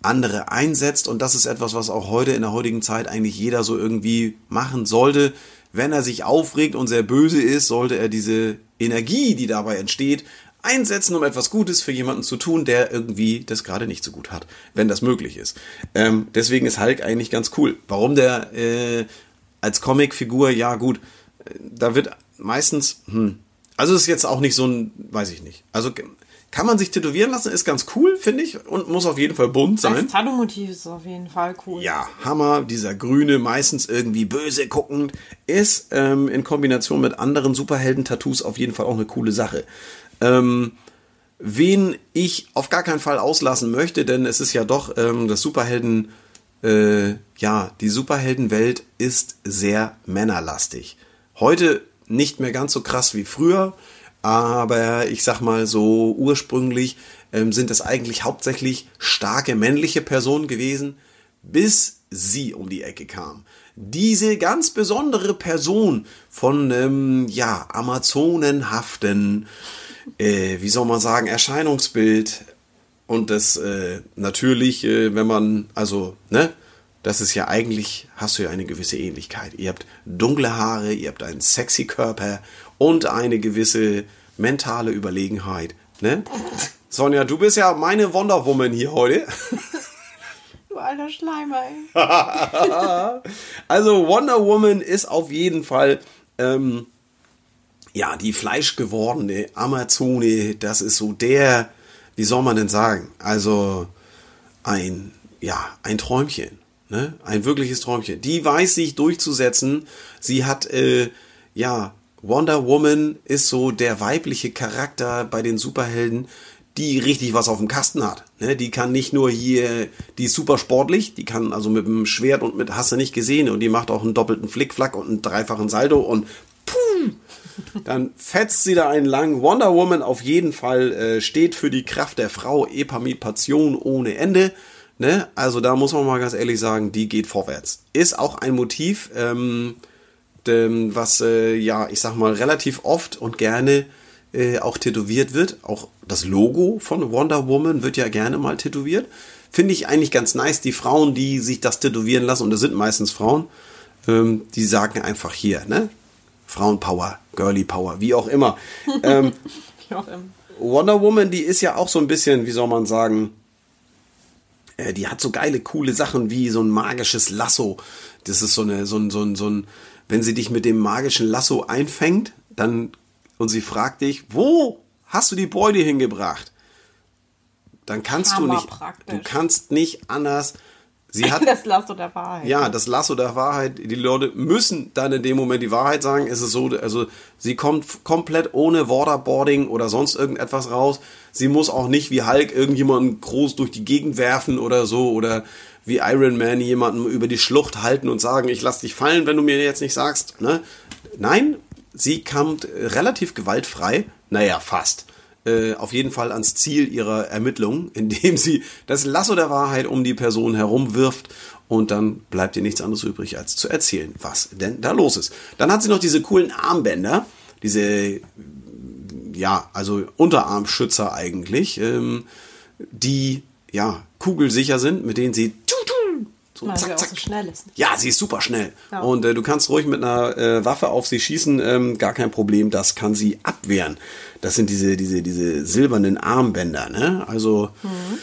[SPEAKER 2] andere einsetzt und das ist etwas, was auch heute in der heutigen Zeit eigentlich jeder so irgendwie machen sollte. Wenn er sich aufregt und sehr böse ist, sollte er diese Energie, die dabei entsteht, einsetzen, um etwas Gutes für jemanden zu tun, der irgendwie das gerade nicht so gut hat, wenn das möglich ist. Ähm, deswegen ist Hulk eigentlich ganz cool. Warum der äh, als Comicfigur, ja gut, äh, da wird meistens, hm, also ist jetzt auch nicht so ein, weiß ich nicht. Also kann man sich tätowieren lassen, ist ganz cool, finde ich, und muss auf jeden Fall bunt sein.
[SPEAKER 3] Das Tattoo-Motiv ist auf jeden Fall cool.
[SPEAKER 2] Ja, Hammer, dieser grüne, meistens irgendwie böse guckend, ist ähm, in Kombination mit anderen Superhelden-Tattoos auf jeden Fall auch eine coole Sache. Ähm, wen ich auf gar keinen Fall auslassen möchte, denn es ist ja doch ähm, das Superhelden, äh, ja, die Superheldenwelt ist sehr männerlastig. Heute nicht mehr ganz so krass wie früher, aber ich sag mal so ursprünglich ähm, sind es eigentlich hauptsächlich starke männliche Personen gewesen, bis sie um die Ecke kam. Diese ganz besondere Person von ähm, ja Amazonenhaften äh, wie soll man sagen, Erscheinungsbild und das äh, natürlich, äh, wenn man, also, ne, das ist ja eigentlich, hast du ja eine gewisse Ähnlichkeit. Ihr habt dunkle Haare, ihr habt einen sexy Körper und eine gewisse mentale Überlegenheit, ne? Sonja, du bist ja meine Wonder Woman hier heute.
[SPEAKER 3] Du alter Schleimer, ey.
[SPEAKER 2] also Wonder Woman ist auf jeden Fall ähm, ja, die fleischgewordene Amazone, das ist so der, wie soll man denn sagen? Also ein, ja, ein Träumchen, ne? Ein wirkliches Träumchen. Die weiß sich durchzusetzen. Sie hat, äh, ja, Wonder Woman ist so der weibliche Charakter bei den Superhelden, die richtig was auf dem Kasten hat. Ne? Die kann nicht nur hier, die ist super sportlich, die kann also mit dem Schwert und mit Hasse nicht gesehen und die macht auch einen doppelten Flickflack und einen dreifachen Saldo und puh, dann fetzt sie da einen lang. Wonder Woman auf jeden Fall äh, steht für die Kraft der Frau, Epamipation ohne Ende. Ne? Also da muss man mal ganz ehrlich sagen, die geht vorwärts. Ist auch ein Motiv, ähm, dem, was äh, ja, ich sag mal, relativ oft und gerne äh, auch tätowiert wird. Auch das Logo von Wonder Woman wird ja gerne mal tätowiert. Finde ich eigentlich ganz nice. Die Frauen, die sich das tätowieren lassen, und das sind meistens Frauen, ähm, die sagen einfach hier, ne? Frauenpower, Girly Power, wie auch immer. Ähm, wie auch immer. Wonder Woman, die ist ja auch so ein bisschen, wie soll man sagen, äh, die hat so geile, coole Sachen wie so ein magisches Lasso. Das ist so eine, so ein, so ein, so ein, wenn sie dich mit dem magischen Lasso einfängt, dann, und sie fragt dich, wo hast du die Beute hingebracht? Dann kannst Hammer du nicht, praktisch. du kannst nicht anders Sie hat,
[SPEAKER 3] das Lasso der Wahrheit.
[SPEAKER 2] Ja, das Lasso der Wahrheit. Die Leute müssen dann in dem Moment die Wahrheit sagen. Es ist so, also sie kommt komplett ohne Waterboarding oder sonst irgendetwas raus. Sie muss auch nicht wie Hulk irgendjemanden groß durch die Gegend werfen oder so oder wie Iron Man jemanden über die Schlucht halten und sagen, ich lass dich fallen, wenn du mir jetzt nicht sagst. Ne? Nein, sie kommt relativ gewaltfrei. Naja, fast äh, auf jeden Fall ans Ziel ihrer Ermittlungen, indem sie das Lasso der Wahrheit um die Person herumwirft und dann bleibt ihr nichts anderes übrig, als zu erzählen, was denn da los ist. Dann hat sie noch diese coolen Armbänder, diese, ja, also Unterarmschützer eigentlich, ähm, die, ja, kugelsicher sind, mit denen sie
[SPEAKER 3] so, Weil zack, zack. So schnell ist.
[SPEAKER 2] Ja, sie ist super schnell. Ja. Und äh, du kannst ruhig mit einer äh, Waffe auf sie schießen, ähm, gar kein Problem, das kann sie abwehren. Das sind diese, diese, diese silbernen Armbänder, ne? Also mhm.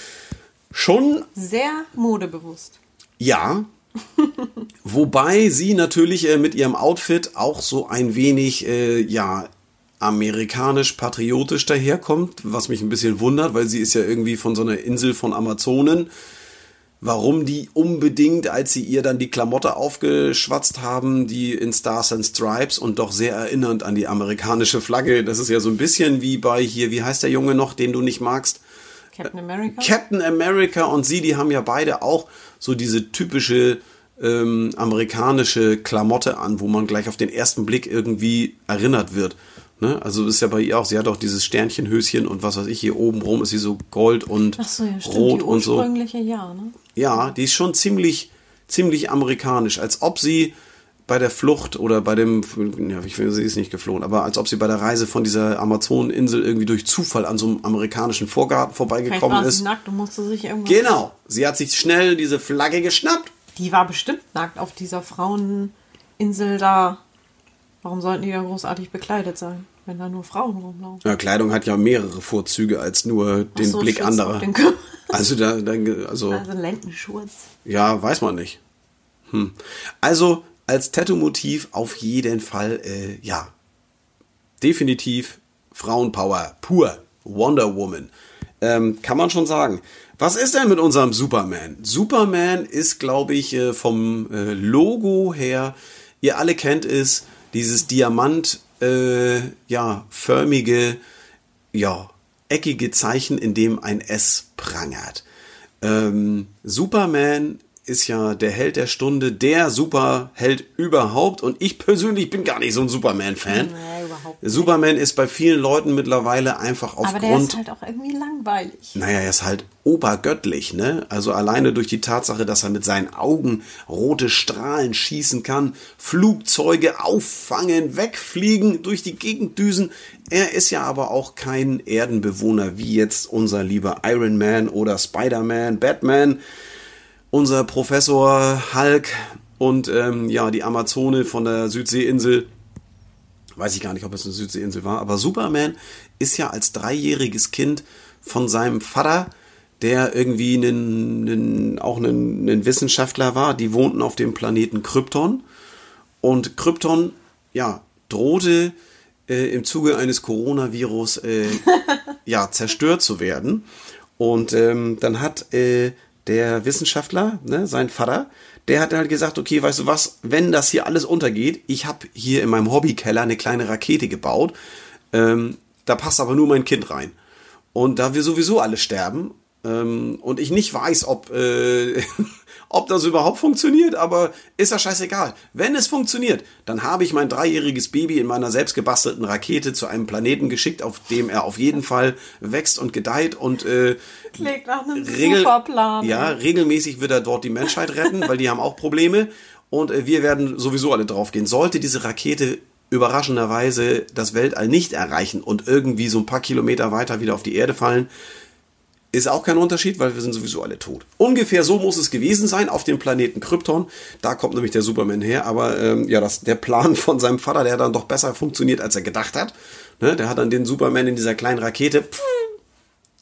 [SPEAKER 2] schon.
[SPEAKER 3] Sehr modebewusst.
[SPEAKER 2] Ja. Wobei sie natürlich äh, mit ihrem Outfit auch so ein wenig, äh, ja, amerikanisch-patriotisch daherkommt, was mich ein bisschen wundert, weil sie ist ja irgendwie von so einer Insel von Amazonen warum die unbedingt, als sie ihr dann die Klamotte aufgeschwatzt haben, die in Stars and Stripes und doch sehr erinnernd an die amerikanische Flagge, das ist ja so ein bisschen wie bei hier, wie heißt der Junge noch, den du nicht magst?
[SPEAKER 3] Captain America?
[SPEAKER 2] Captain America und sie, die haben ja beide auch so diese typische ähm, amerikanische Klamotte an, wo man gleich auf den ersten Blick irgendwie erinnert wird. Ne? Also ist ja bei ihr auch, sie hat auch dieses Sternchenhöschen und was weiß ich, hier oben rum ist sie so gold und
[SPEAKER 3] Ach so, ja,
[SPEAKER 2] rot
[SPEAKER 3] die
[SPEAKER 2] und so.
[SPEAKER 3] ursprüngliche, ja, ne?
[SPEAKER 2] Ja, die ist schon ziemlich, ziemlich amerikanisch, als ob sie bei der Flucht oder bei dem, ja, ich will, sie ist nicht geflohen, aber als ob sie bei der Reise von dieser Amazoneninsel irgendwie durch Zufall an so einem amerikanischen Vorgarten vorbeigekommen
[SPEAKER 3] war
[SPEAKER 2] ist.
[SPEAKER 3] sie nackt und musste sich irgendwas...
[SPEAKER 2] Genau, sie hat sich schnell diese Flagge geschnappt.
[SPEAKER 3] Die war bestimmt nackt auf dieser Fraueninsel da. Warum sollten die ja großartig bekleidet sein, wenn da nur Frauen rumlaufen?
[SPEAKER 2] Ja, Kleidung hat ja mehrere Vorzüge als nur den
[SPEAKER 3] so,
[SPEAKER 2] Blick anderer.
[SPEAKER 3] den.
[SPEAKER 2] Also da, da also
[SPEAKER 3] Also Lendenschurz.
[SPEAKER 2] ja, weiß man nicht. Hm. Also als Tattoo-Motiv auf jeden Fall, äh, ja, definitiv Frauenpower pur, Wonder Woman, ähm, kann man schon sagen. Was ist denn mit unserem Superman? Superman ist, glaube ich, äh, vom äh, Logo her, ihr alle kennt es, dieses Diamant, äh, ja, förmige, ja, eckige Zeichen, in dem ein S prangert. Ähm, Superman ist ja der Held der Stunde, der Superheld überhaupt. Und ich persönlich bin gar nicht so ein Superman-Fan. Superman ist bei vielen Leuten mittlerweile einfach
[SPEAKER 3] Aber der
[SPEAKER 2] aufgrund.
[SPEAKER 3] ist halt auch irgendwie langweilig.
[SPEAKER 2] Naja, er ist halt obergöttlich, ne? Also alleine durch die Tatsache, dass er mit seinen Augen rote Strahlen schießen kann, Flugzeuge auffangen, wegfliegen, durch die Gegend düsen. Er ist ja aber auch kein Erdenbewohner wie jetzt unser lieber Iron Man oder Spider-Man, Batman, unser Professor Hulk und ähm, ja, die Amazone von der Südseeinsel weiß ich gar nicht, ob es eine Südseeinsel war, aber Superman ist ja als dreijähriges Kind von seinem Vater, der irgendwie einen, einen, auch einen, einen Wissenschaftler war, die wohnten auf dem Planeten Krypton und Krypton, ja, drohte äh, im Zuge eines Coronavirus äh, ja, zerstört zu werden. Und ähm, dann hat äh, der Wissenschaftler, ne, sein Vater, der hat halt gesagt, okay, weißt du was, wenn das hier alles untergeht, ich habe hier in meinem Hobbykeller eine kleine Rakete gebaut, ähm, da passt aber nur mein Kind rein. Und da wir sowieso alle sterben ähm, und ich nicht weiß, ob, äh, ob das überhaupt funktioniert, aber ist ja scheißegal. Wenn es funktioniert, dann habe ich mein dreijähriges Baby in meiner selbstgebastelten Rakete zu einem Planeten geschickt, auf dem er auf jeden Fall wächst und gedeiht und äh,
[SPEAKER 3] Klingt nach einem
[SPEAKER 2] Regel,
[SPEAKER 3] super Plan.
[SPEAKER 2] ja, regelmäßig wird er dort die Menschheit retten, weil die haben auch Probleme und äh, wir werden sowieso alle draufgehen. Sollte diese Rakete überraschenderweise das Weltall nicht erreichen und irgendwie so ein paar Kilometer weiter wieder auf die Erde fallen, ist auch kein Unterschied, weil wir sind sowieso alle tot. Ungefähr so muss es gewesen sein auf dem Planeten Krypton. Da kommt nämlich der Superman her. Aber ähm, ja, das, der Plan von seinem Vater, der hat dann doch besser funktioniert, als er gedacht hat. Ne, der hat dann den Superman in dieser kleinen Rakete pff,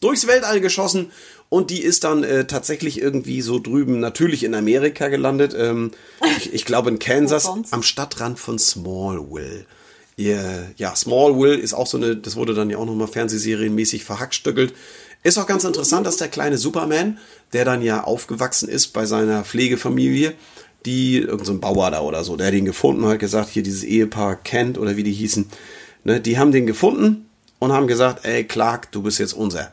[SPEAKER 2] durchs Weltall geschossen und die ist dann äh, tatsächlich irgendwie so drüben natürlich in Amerika gelandet. Ähm, ich, ich glaube in Kansas am Stadtrand von Smallville. Yeah, ja, Smallville ist auch so eine, das wurde dann ja auch nochmal fernsehserienmäßig verhackstückelt. Ist auch ganz interessant, dass der kleine Superman, der dann ja aufgewachsen ist bei seiner Pflegefamilie, die, irgendein so Bauer da oder so, der ihn gefunden und hat gesagt, hier dieses Ehepaar Kent oder wie die hießen, ne, die haben den gefunden und haben gesagt, ey Clark, du bist jetzt unser.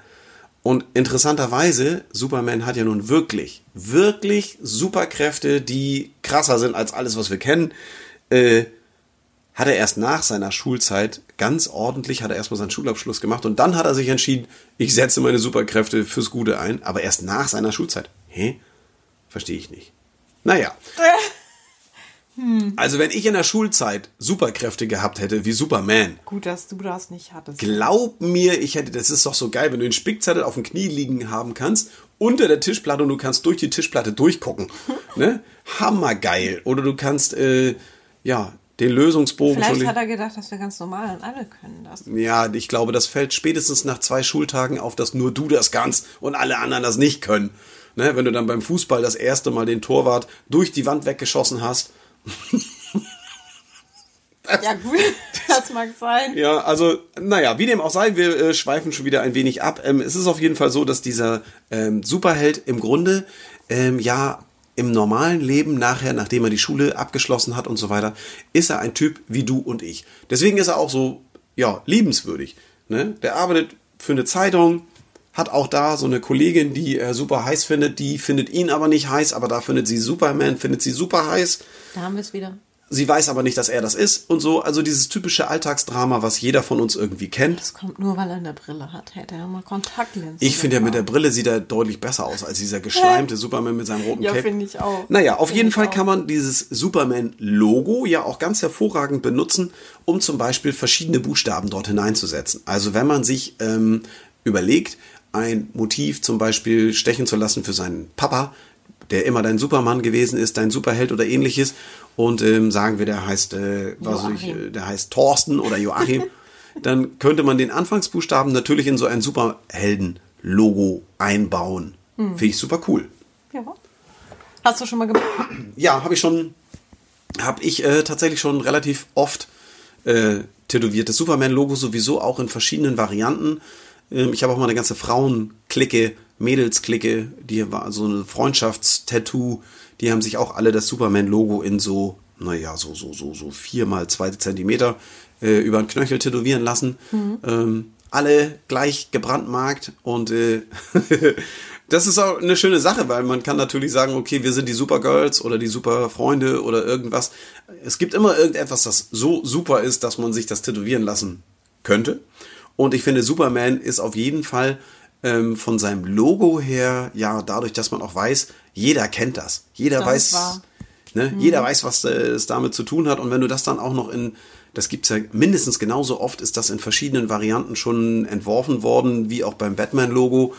[SPEAKER 2] Und interessanterweise, Superman hat ja nun wirklich, wirklich Superkräfte, die krasser sind als alles, was wir kennen. Äh, hat er erst nach seiner Schulzeit ganz ordentlich, hat er erstmal seinen Schulabschluss gemacht und dann hat er sich entschieden, ich setze meine Superkräfte fürs Gute ein, aber erst nach seiner Schulzeit. Hä? Verstehe ich nicht. Naja. Also wenn ich in der Schulzeit Superkräfte gehabt hätte, wie Superman,
[SPEAKER 3] Gut, dass du das nicht hattest.
[SPEAKER 2] glaub mir, ich hätte, das ist doch so geil, wenn du den Spickzettel auf dem Knie liegen haben kannst, unter der Tischplatte und du kannst durch die Tischplatte durchgucken. ne? Hammergeil. Oder du kannst, äh, ja, den Lösungsbogen
[SPEAKER 3] Vielleicht
[SPEAKER 2] schon.
[SPEAKER 3] hat er gedacht, dass wir ganz normal und alle können das.
[SPEAKER 2] Ja, ich glaube, das fällt spätestens nach zwei Schultagen auf, dass nur du das kannst und alle anderen das nicht können. Ne? Wenn du dann beim Fußball das erste Mal den Torwart durch die Wand weggeschossen hast.
[SPEAKER 3] Ja, gut, das mag sein.
[SPEAKER 2] Ja, also, naja, wie dem auch sei, wir äh, schweifen schon wieder ein wenig ab. Ähm, es ist auf jeden Fall so, dass dieser ähm, Superheld im Grunde ähm, ja im normalen Leben nachher, nachdem er die Schule abgeschlossen hat und so weiter, ist er ein Typ wie du und ich. Deswegen ist er auch so, ja, liebenswürdig. Ne? Der arbeitet für eine Zeitung, hat auch da so eine Kollegin, die er super heiß findet, die findet ihn aber nicht heiß, aber da findet sie Superman, findet sie super heiß.
[SPEAKER 3] Da haben wir es wieder.
[SPEAKER 2] Sie weiß aber nicht, dass er das ist und so. Also dieses typische Alltagsdrama, was jeder von uns irgendwie kennt.
[SPEAKER 3] Das kommt nur, weil er eine Brille hat. Hätte er mal Kontaktlinsen.
[SPEAKER 2] Ich finde ja mit der Brille sieht er deutlich besser aus als dieser geschleimte Superman mit seinem roten
[SPEAKER 3] Ja,
[SPEAKER 2] Cape.
[SPEAKER 3] finde ich auch.
[SPEAKER 2] Naja, auf
[SPEAKER 3] Finde
[SPEAKER 2] jeden Fall
[SPEAKER 3] auch.
[SPEAKER 2] kann man dieses Superman-Logo ja auch ganz hervorragend benutzen, um zum Beispiel verschiedene Buchstaben dort hineinzusetzen. Also wenn man sich ähm, überlegt, ein Motiv zum Beispiel stechen zu lassen für seinen Papa, der immer dein Supermann gewesen ist, dein Superheld oder ähnliches, und ähm, sagen wir, der heißt, äh, was ich, äh, der heißt Thorsten oder Joachim, dann könnte man den Anfangsbuchstaben natürlich in so ein Superhelden-Logo einbauen.
[SPEAKER 3] Hm.
[SPEAKER 2] Finde ich super cool.
[SPEAKER 3] Ja. Hast du schon mal gemacht?
[SPEAKER 2] Ja, habe ich schon, habe ich äh, tatsächlich schon relativ oft äh, tätowiert. Das Superman-Logo sowieso auch in verschiedenen Varianten. Ähm, ich habe auch mal eine ganze Frauenklicke, Mädelsklicke, die war so eine Freundschaftstattoo. Die haben sich auch alle das Superman-Logo in so, naja, so, so, so, so vier mal zwei Zentimeter äh, über den Knöchel tätowieren lassen. Ähm, alle gleich gebrandmarkt und äh, das ist auch eine schöne Sache, weil man kann natürlich sagen, okay, wir sind die Supergirls oder die Superfreunde oder irgendwas. Es gibt immer irgendetwas, das so super ist, dass man sich das tätowieren lassen könnte. Und ich finde, Superman ist auf jeden Fall ähm, von seinem Logo her, ja, dadurch, dass man auch weiß, jeder kennt das. Jeder
[SPEAKER 3] Das
[SPEAKER 2] weiß. Ne? Jeder weiß, was äh, es damit zu tun hat. Und wenn du das dann auch noch in, das gibt's ja mindestens genauso oft, ist das in verschiedenen Varianten schon entworfen worden, wie auch beim Batman-Logo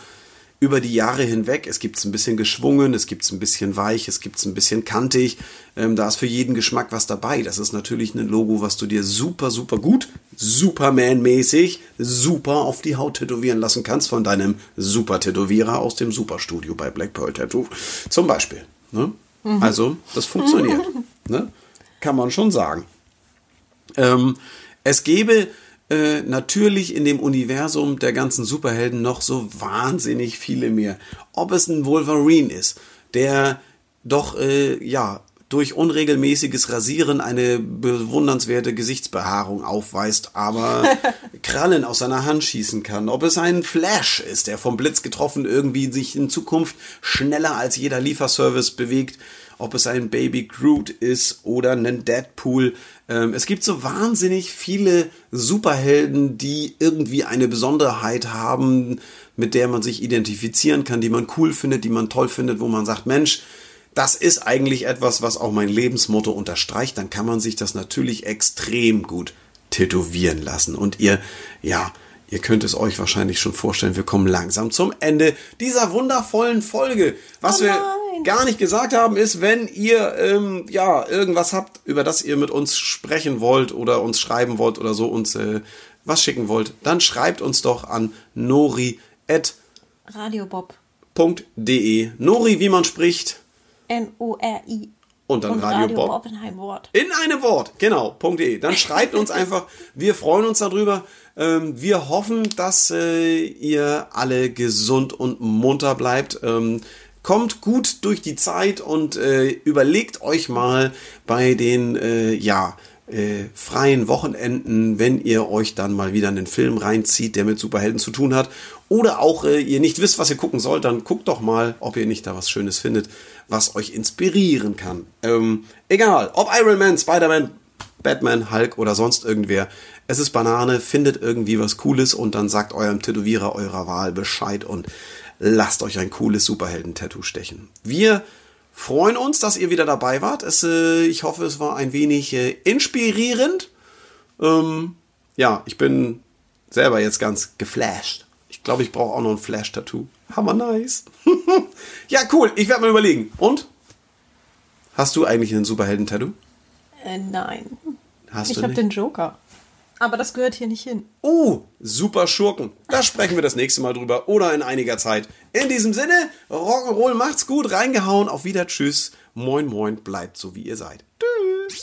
[SPEAKER 2] über die Jahre hinweg. Es gibt's ein bisschen geschwungen, es gibt's ein bisschen weich, es gibt's ein bisschen kantig. Ähm, da ist für jeden Geschmack was dabei. Das ist natürlich ein Logo, was du dir super, super gut, Superman-mäßig, super auf die Haut tätowieren lassen kannst von deinem Super-Tätowierer aus dem Superstudio bei Black Pearl Tattoo. Zum Beispiel. Ne? Also, das funktioniert. ne? Kann man schon sagen. Ähm, es gäbe äh, natürlich in dem Universum der ganzen Superhelden noch so wahnsinnig viele mehr. Ob es ein Wolverine ist, der doch, äh, ja, durch unregelmäßiges Rasieren eine bewundernswerte Gesichtsbehaarung aufweist, aber Krallen aus seiner Hand schießen kann. Ob es ein Flash ist, der vom Blitz getroffen irgendwie sich in Zukunft schneller als jeder Lieferservice bewegt ob es ein Baby Groot ist oder ein Deadpool. Ähm, es gibt so wahnsinnig viele Superhelden, die irgendwie eine Besonderheit haben, mit der man sich identifizieren kann, die man cool findet, die man toll findet, wo man sagt, Mensch, das ist eigentlich etwas, was auch mein Lebensmotto unterstreicht, dann kann man sich das natürlich extrem gut tätowieren lassen. Und ihr, ja, ihr könnt es euch wahrscheinlich schon vorstellen, wir kommen langsam zum Ende dieser wundervollen Folge. Was
[SPEAKER 3] Oh
[SPEAKER 2] wir gar nicht gesagt haben, ist, wenn ihr ähm, ja irgendwas habt, über das ihr mit uns sprechen wollt oder uns schreiben wollt oder so uns äh, was schicken wollt, dann schreibt uns doch an nori.de.
[SPEAKER 3] Radio Bob.
[SPEAKER 2] Nori, wie man spricht,
[SPEAKER 3] N-O-R-I.
[SPEAKER 2] Und dann Radio Bob.
[SPEAKER 3] in einem Wort.
[SPEAKER 2] In einem Wort, genau, .de. Dann schreibt uns einfach, wir freuen uns darüber. Ähm, wir hoffen, dass äh, ihr alle gesund und munter bleibt. Ähm, kommt gut durch die Zeit und äh, überlegt euch mal bei den, äh, ja, äh, freien Wochenenden, wenn ihr euch dann mal wieder einen Film reinzieht, der mit Superhelden zu tun hat, oder auch äh, ihr nicht wisst, was ihr gucken sollt, dann guckt doch mal, ob ihr nicht da was Schönes findet, was euch inspirieren kann. Ähm, egal, ob Iron Man, Spider-Man, Batman, Hulk oder sonst irgendwer. Es ist Banane, findet irgendwie was Cooles und dann sagt eurem Tätowierer eurer Wahl Bescheid und lasst euch ein cooles Superhelden-Tattoo stechen. Wir freuen uns, dass ihr wieder dabei wart. Es, äh, ich hoffe, es war ein wenig äh, inspirierend. Ähm, ja, ich bin selber jetzt ganz geflasht. Ich glaube, ich brauche auch noch ein Flash-Tattoo. Hammer nice. ja, cool. Ich werde mal überlegen. Und? Hast du eigentlich einen Superhelden-Tattoo?
[SPEAKER 3] Äh, nein.
[SPEAKER 2] Hast
[SPEAKER 3] ich
[SPEAKER 2] du
[SPEAKER 3] habe
[SPEAKER 2] nicht?
[SPEAKER 3] den Joker. Aber das gehört hier nicht hin.
[SPEAKER 2] Oh, super Schurken. Da sprechen wir das nächste Mal drüber oder in einiger Zeit. In diesem Sinne, Rock'n'Roll, macht's gut, reingehauen, auf wieder, tschüss, moin moin, bleibt so wie ihr seid. Tschüss.